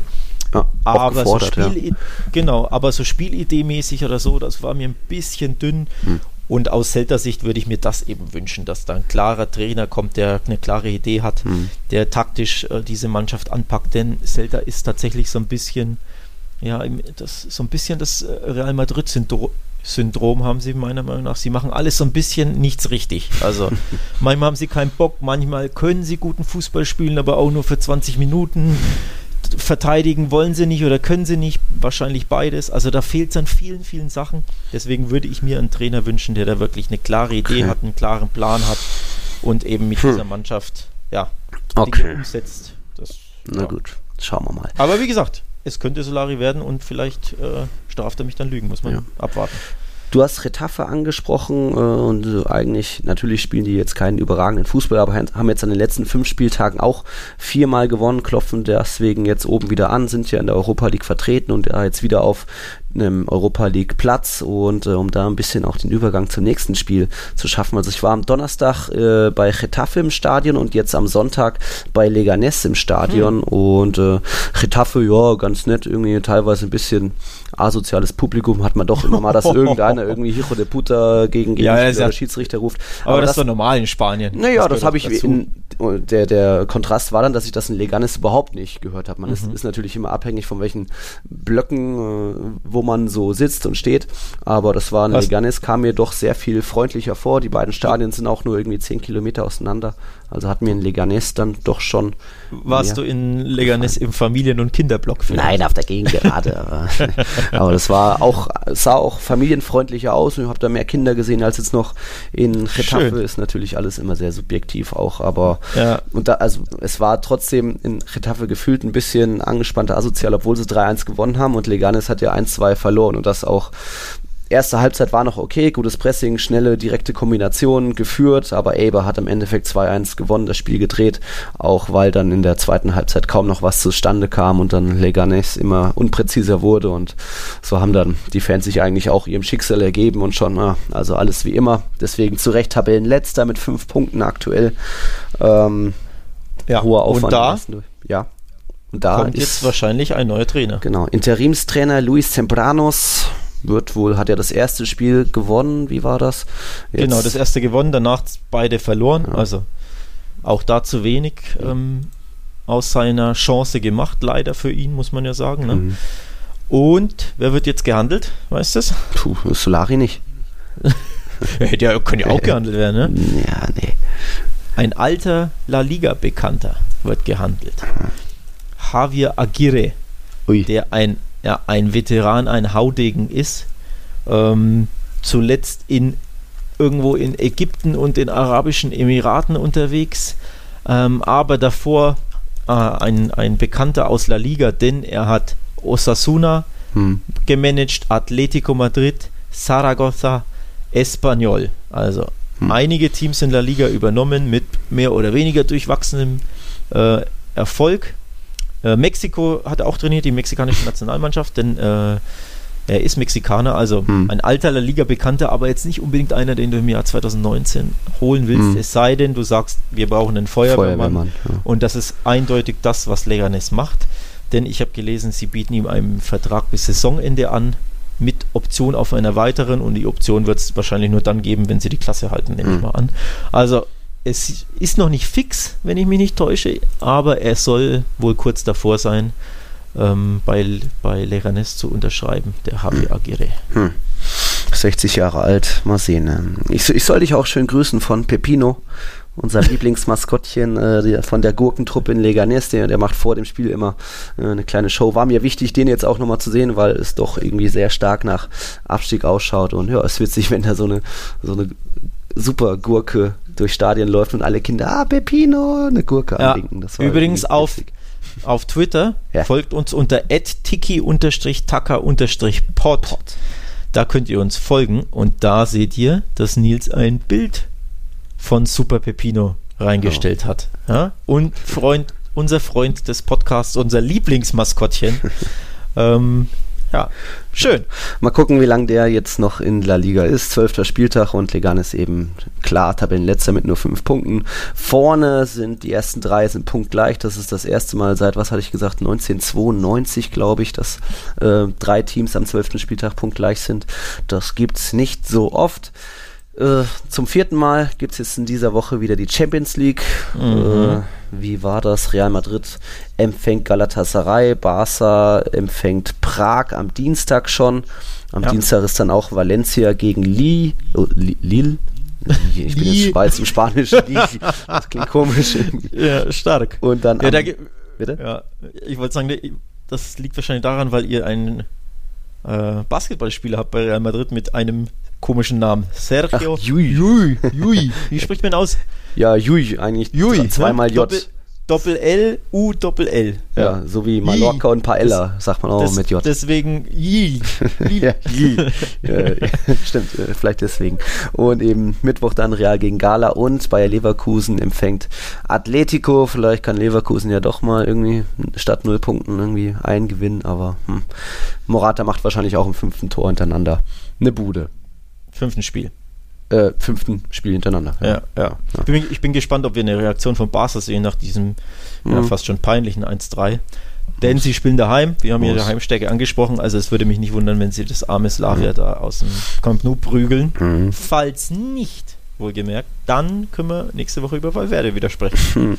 [SPEAKER 3] Ja, aber so Spiel, ja. genau, aber so Spielidee-mäßig oder so, das war mir ein bisschen dünn. Hm. Und aus Celta-Sicht würde ich mir das eben wünschen, dass da ein klarer Trainer kommt, der eine klare Idee hat, hm. der taktisch äh, diese Mannschaft anpackt. Denn Celta ist tatsächlich so ein bisschen, ja, das so ein bisschen das äh, Real Madrid-Syndrom Syndrom haben sie meiner Meinung nach. Sie machen alles so ein bisschen nichts richtig. Also manchmal haben sie keinen Bock, manchmal können sie guten Fußball spielen, aber auch nur für 20 Minuten. Verteidigen wollen sie nicht oder können sie nicht, wahrscheinlich beides. Also da fehlt es an vielen, vielen Sachen. Deswegen würde ich mir einen Trainer wünschen, der da wirklich eine klare Idee okay. hat, einen klaren Plan hat und eben mit hm. dieser Mannschaft ja,
[SPEAKER 2] okay. Dinge
[SPEAKER 3] umsetzt. Das,
[SPEAKER 2] Na ja. gut, schauen wir mal.
[SPEAKER 3] Aber wie gesagt, es könnte Solari werden und vielleicht äh, straft er mich dann Lügen, muss man ja. abwarten.
[SPEAKER 2] Du hast Retafe angesprochen äh, und äh, eigentlich, natürlich spielen die jetzt keinen überragenden Fußball, aber haben jetzt an den letzten fünf Spieltagen auch viermal gewonnen, klopfen deswegen jetzt oben wieder an, sind ja in der Europa League vertreten und ja, jetzt wieder auf einem Europa League Platz und äh, um da ein bisschen auch den Übergang zum nächsten Spiel zu schaffen. Also ich war am Donnerstag äh, bei Getafe im Stadion und jetzt am Sonntag bei Leganes im Stadion hm. und äh, Getafe, ja, ganz nett, irgendwie teilweise ein bisschen asoziales Publikum hat man doch immer mal, dass irgendeiner irgendwie Hijo de Puta gegen, gegen
[SPEAKER 3] ja,
[SPEAKER 2] ja, Schiedsrichter ruft.
[SPEAKER 3] Aber, aber das, das, ist doch normal in Spanien.
[SPEAKER 2] Naja, das, das habe ich in, der, der Kontrast war dann, dass ich das in Leganes überhaupt nicht gehört habe. Man mhm. ist, ist, natürlich immer abhängig von welchen Blöcken, äh, wo man so sitzt und steht. Aber das war in Was? Leganes, kam mir doch sehr viel freundlicher vor. Die beiden Stadien sind auch nur irgendwie zehn Kilometer auseinander. Also hat mir in Leganes dann doch schon.
[SPEAKER 3] Warst du in Leganes im Familien- und Kinderblock?
[SPEAKER 2] Vielleicht? Nein, auf der Gegend gerade. aber, aber das war auch, sah auch familienfreundlicher aus und ich habe da mehr Kinder gesehen als jetzt noch in Getafe. Ist natürlich alles immer sehr subjektiv auch, aber ja. und da, also es war trotzdem in Getafe gefühlt ein bisschen angespannter asozial, obwohl sie 3-1 gewonnen haben und Leganes hat ja 1-2 verloren und das auch erste Halbzeit war noch okay, gutes Pressing, schnelle, direkte Kombinationen geführt, aber Eber hat im Endeffekt 2-1 gewonnen, das Spiel gedreht, auch weil dann in der zweiten Halbzeit kaum noch was zustande kam und dann Leganes immer unpräziser wurde und so haben dann die Fans sich eigentlich auch ihrem Schicksal ergeben und schon, also alles wie immer. Deswegen zu Recht Tabellenletzter mit fünf Punkten aktuell. Ähm,
[SPEAKER 3] ja, hoher Aufwand. Und
[SPEAKER 2] da, ja.
[SPEAKER 3] Und da kommt ist, jetzt wahrscheinlich ein neuer Trainer.
[SPEAKER 2] Genau, Interimstrainer Luis Tempranos wird wohl, hat er das erste Spiel gewonnen, wie war das?
[SPEAKER 3] Jetzt genau, das erste gewonnen, danach beide verloren, ja. also auch da zu wenig ähm, aus seiner Chance gemacht, leider für ihn, muss man ja sagen. Ne? Mhm. Und wer wird jetzt gehandelt, weißt du es?
[SPEAKER 2] Puh, Solari nicht.
[SPEAKER 3] Der kann ja auch gehandelt werden, ne?
[SPEAKER 2] Ja, nee.
[SPEAKER 3] Ein alter La Liga-Bekannter wird gehandelt. Javier Aguirre, Ui. der ein ja, ein Veteran, ein Haudegen ist. Ähm, zuletzt in irgendwo in Ägypten und den Arabischen Emiraten unterwegs, ähm, aber davor äh, ein, ein Bekannter aus La Liga, denn er hat Osasuna hm. gemanagt, Atletico Madrid, Zaragoza, Espanyol. Also hm. einige Teams in La Liga übernommen mit mehr oder weniger durchwachsenem äh, Erfolg. Äh, Mexiko hat er auch trainiert, die mexikanische Nationalmannschaft, denn äh, er ist Mexikaner, also hm. ein alter La Liga-Bekannter, aber jetzt nicht unbedingt einer, den du im Jahr 2019 holen willst. Hm. Es sei denn, du sagst, wir brauchen einen Feuerwehrmann. Feuerwehrmann ja. Und das ist eindeutig das, was Leganes macht. Denn ich habe gelesen, sie bieten ihm einen Vertrag bis Saisonende an, mit Option auf einer weiteren. Und die Option wird es wahrscheinlich nur dann geben, wenn sie die Klasse halten, nehme hm. ich mal an. Also es ist noch nicht fix, wenn ich mich nicht täusche, aber er soll wohl kurz davor sein, ähm, bei, bei Leganes zu unterschreiben, der Javi hm. Aguirre. Hm.
[SPEAKER 2] 60 Jahre alt, mal sehen. Ähm, ich, ich soll dich auch schön grüßen von Pepino, unser Lieblingsmaskottchen äh, von der Gurkentruppe in Leganes, der, der macht vor dem Spiel immer äh, eine kleine Show. War mir wichtig, den jetzt auch nochmal zu sehen, weil es doch irgendwie sehr stark nach Abstieg ausschaut. Und ja, es wird sich, wenn da so eine, so eine super Gurke durch Stadien läuft und alle Kinder, ah, Pepino, eine Gurke
[SPEAKER 3] ja. anwinken. Übrigens auf, auf Twitter ja. folgt uns unter tiki-taka-pod. Da könnt ihr uns folgen und da seht ihr, dass Nils ein Bild von Super Pepino reingestellt oh. hat. Ja? Und Freund, unser Freund des Podcasts, unser Lieblingsmaskottchen, ähm, ja, schön.
[SPEAKER 2] Mal gucken, wie lange der jetzt noch in La Liga ist. Zwölfter Spieltag und Legan ist eben klar Tabellenletzter mit nur fünf Punkten. Vorne sind die ersten drei sind punktgleich. Das ist das erste Mal seit, was hatte ich gesagt, 1992, glaube ich, dass äh, drei Teams am zwölften Spieltag punktgleich sind. Das gibt's nicht so oft. Äh, zum vierten Mal gibt es jetzt in dieser Woche wieder die Champions League. Mhm. Äh, wie war das? Real Madrid empfängt Galatasaray, Barca empfängt Prag am Dienstag schon. Am ja. Dienstag ist dann auch Valencia gegen Lille. Oh, Lille? Ich bin jetzt Schweiz im Spanischen. Das klingt komisch.
[SPEAKER 3] Ja, stark.
[SPEAKER 2] Und dann.
[SPEAKER 3] Ja, am, bitte? Ja, ich wollte sagen, das liegt wahrscheinlich daran, weil ihr einen äh, Basketballspieler habt bei Real Madrid mit einem komischen Namen. Sergio
[SPEAKER 2] Ach, Jui.
[SPEAKER 3] Jui. Jui. Wie spricht man aus?
[SPEAKER 2] Ja, Jui, eigentlich Jui, zweimal ne? J.
[SPEAKER 3] Doppel, Doppel L, U, Doppel L.
[SPEAKER 2] Ja, ja. so wie Mallorca Yi. und Paella, sagt man auch
[SPEAKER 3] das,
[SPEAKER 2] mit J.
[SPEAKER 3] Deswegen Yi.
[SPEAKER 2] ja, ja, stimmt, äh, vielleicht deswegen. Und eben Mittwoch dann Real gegen Gala und Bayer Leverkusen empfängt Atletico. Vielleicht kann Leverkusen ja doch mal irgendwie statt null Punkten irgendwie einen gewinnen, aber hm. Morata macht wahrscheinlich auch im fünften Tor hintereinander eine Bude.
[SPEAKER 3] Fünften Spiel
[SPEAKER 2] äh, fünften Spiel hintereinander.
[SPEAKER 3] Ja, ja. ja. Ich, bin, ich, bin, gespannt, ob wir eine Reaktion von Barca sehen nach diesem mhm. ja, fast schon peinlichen 1-3. Denn sie spielen daheim, wir haben ihre Heimstärke angesprochen, also es würde mich nicht wundern, wenn sie das arme Slavia mhm. da aus dem Camp Nou prügeln. Mhm. Falls nicht, wohlgemerkt, dann können wir nächste Woche über Valverde wieder sprechen.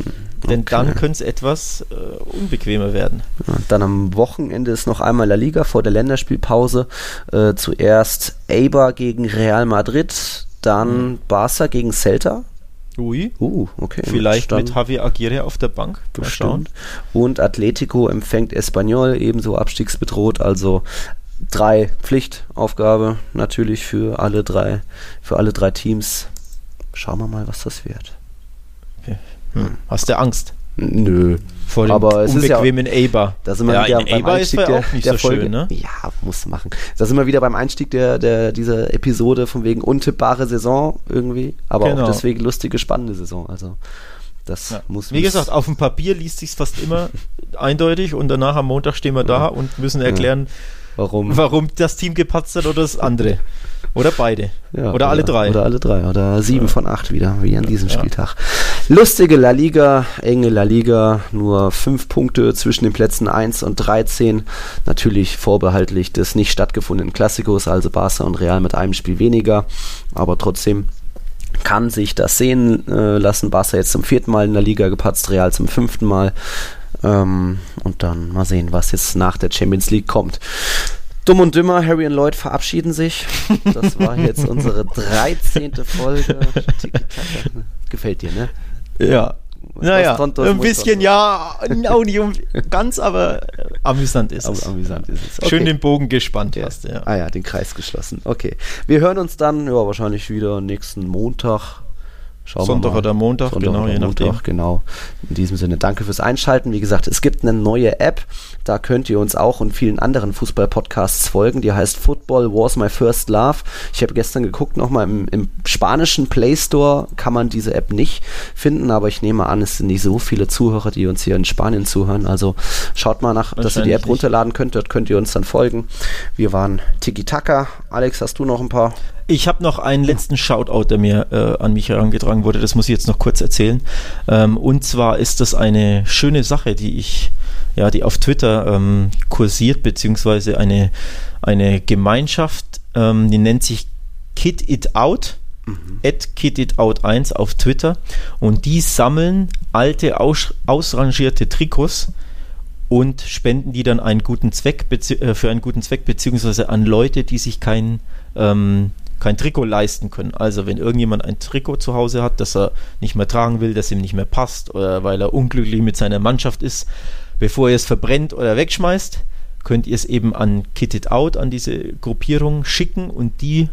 [SPEAKER 3] Denn okay. dann könnte es etwas äh, unbequemer werden.
[SPEAKER 2] Dann am Wochenende ist noch einmal La Liga vor der Länderspielpause. Äh, zuerst Eibar gegen Real Madrid, dann mhm. Barca gegen Celta.
[SPEAKER 3] Ui.
[SPEAKER 2] Uh, okay.
[SPEAKER 3] Vielleicht mit Javier Aguirre auf der Bank.
[SPEAKER 2] Bestimmt. Und Atletico empfängt Espanyol, ebenso abstiegsbedroht. Also drei Pflichtaufgabe natürlich für alle drei, für alle drei Teams. Schauen wir mal, was das wird.
[SPEAKER 3] Okay. Hm. Hast du Angst?
[SPEAKER 2] Nö.
[SPEAKER 3] Vor dem
[SPEAKER 2] aber es
[SPEAKER 3] unbequemen ist
[SPEAKER 2] ja,
[SPEAKER 3] Aber.
[SPEAKER 2] Da sind wir ja, wieder beim Einstieg der, der so Folge. Schön, ne? Ja, muss machen. Da sind wir wieder beim Einstieg der, der, dieser Episode von wegen untippbare Saison irgendwie, aber genau. auch deswegen lustige, spannende Saison. Also das ja. muss
[SPEAKER 3] Wie gesagt, auf dem Papier liest sich fast immer eindeutig und danach am Montag stehen wir da und müssen erklären,
[SPEAKER 2] warum.
[SPEAKER 3] warum das Team gepatzt hat oder das andere. Oder beide. Ja, oder, oder, alle drei.
[SPEAKER 2] Oder alle drei. Oder sieben ja. von acht wieder, wie an diesem Spieltag. Lustige La Liga, enge La Liga, nur fünf Punkte zwischen den Plätzen 1 und 13. Natürlich vorbehaltlich des nicht stattgefundenen Klassikos, also Barca und Real mit einem Spiel weniger. Aber trotzdem kann sich das sehen äh, lassen. Barca jetzt zum vierten Mal in der Liga gepatzt, Real zum fünften Mal. Ähm, und dann mal sehen, was jetzt nach der Champions League kommt. Dumm und Dümmer, Harry und Lloyd verabschieden sich. Das war jetzt unsere 13. Folge. Gefällt dir, ne?
[SPEAKER 3] Ja. Naja, ein bisschen ja, auch nicht um, ganz, aber amüsant ist es.
[SPEAKER 2] Amüsant ist es. Okay.
[SPEAKER 3] Schön den Bogen gespannt
[SPEAKER 2] ja. hast, ja. Ah ja, den Kreis geschlossen. Okay. Wir hören uns dann, ja, wahrscheinlich wieder nächsten Montag
[SPEAKER 3] Schauen Sonntag oder Montag,
[SPEAKER 2] Sonntag genau, oder je Montag, nachdem. Genau. In diesem Sinne, danke fürs Einschalten. Wie gesagt, es gibt eine neue App, da könnt ihr uns auch und vielen anderen Fußball-Podcasts folgen. Die heißt Football Was My First Love. Ich habe gestern geguckt, nochmal im, im spanischen Play Store kann man diese App nicht finden, aber ich nehme an, es sind nicht so viele Zuhörer, die uns hier in Spanien zuhören. Also schaut mal nach, dass ihr die App runterladen könnt. Dort könnt ihr uns dann folgen. Wir waren Tiki Taka. Alex, hast du noch ein paar?
[SPEAKER 3] Ich habe noch einen letzten Shoutout, der mir äh, an mich herangetragen wurde. Das muss ich jetzt noch kurz erzählen. Ähm, und zwar ist das eine schöne Sache, die ich, ja, die auf Twitter ähm, kursiert, beziehungsweise eine, eine Gemeinschaft, ähm, die nennt sich Kid It Out. Mhm. At KidItOut1 auf Twitter und die sammeln alte aus, ausrangierte Trikots und spenden die dann einen guten Zweck äh, für einen guten Zweck beziehungsweise an Leute, die sich kein ähm, kein Trikot leisten können. Also wenn irgendjemand ein Trikot zu Hause hat, das er nicht mehr tragen will, das ihm nicht mehr passt oder weil er unglücklich mit seiner Mannschaft ist, bevor er es verbrennt oder wegschmeißt, könnt ihr es eben an Kitted Out, an diese Gruppierung schicken und die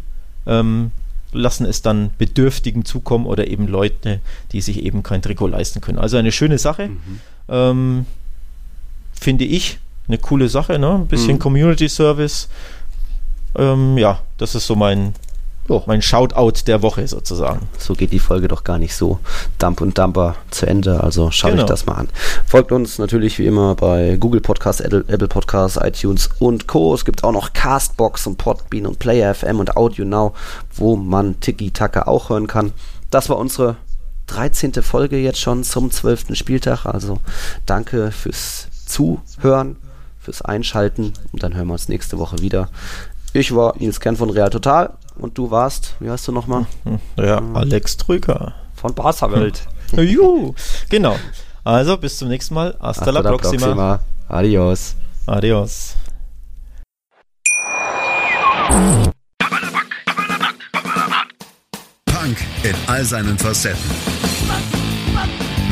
[SPEAKER 3] ähm, lassen es dann Bedürftigen zukommen oder eben Leute, die sich eben kein Trikot leisten können. Also eine schöne Sache, mhm. ähm, finde ich. Eine coole Sache, ne? Ein bisschen mhm. Community Service. Ähm, ja, das ist so mein, Oh. Mein Shoutout der Woche sozusagen.
[SPEAKER 2] So geht die Folge doch gar nicht so Dump und Dumper zu Ende. Also schaut genau. euch das mal an. Folgt uns natürlich wie immer bei Google Podcasts, Apple Podcasts, iTunes und Co. Es gibt auch noch Castbox und Podbean und Player FM und Audio Now, wo man Tiki Taka auch hören kann. Das war unsere 13. Folge jetzt schon zum 12. Spieltag. Also danke fürs Zuhören, fürs Einschalten und dann hören wir uns nächste Woche wieder. Ich war Nils Kern von Real Total und du warst, wie heißt du nochmal?
[SPEAKER 3] Ja, hm. Alex Trüger.
[SPEAKER 2] Von Barca Welt.
[SPEAKER 3] Juhu. genau. Also bis zum nächsten Mal. Hasta, Hasta la, la próxima. próxima.
[SPEAKER 2] Adios.
[SPEAKER 3] Adios.
[SPEAKER 1] Punk in all seinen Facetten.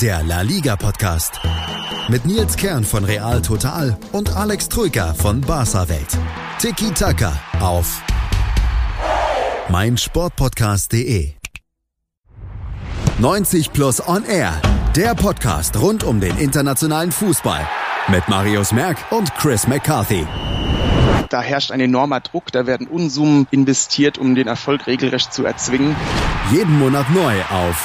[SPEAKER 1] der La Liga Podcast. Mit Nils Kern von Real Total und Alex Troika von Barca Welt. Tiki Taka auf meinsportpodcast.de. 90 Plus On Air, der Podcast rund um den internationalen Fußball. Mit Marius Merck und Chris McCarthy.
[SPEAKER 7] Da herrscht ein enormer Druck, da werden Unsummen investiert, um den Erfolg regelrecht zu erzwingen.
[SPEAKER 1] Jeden Monat neu auf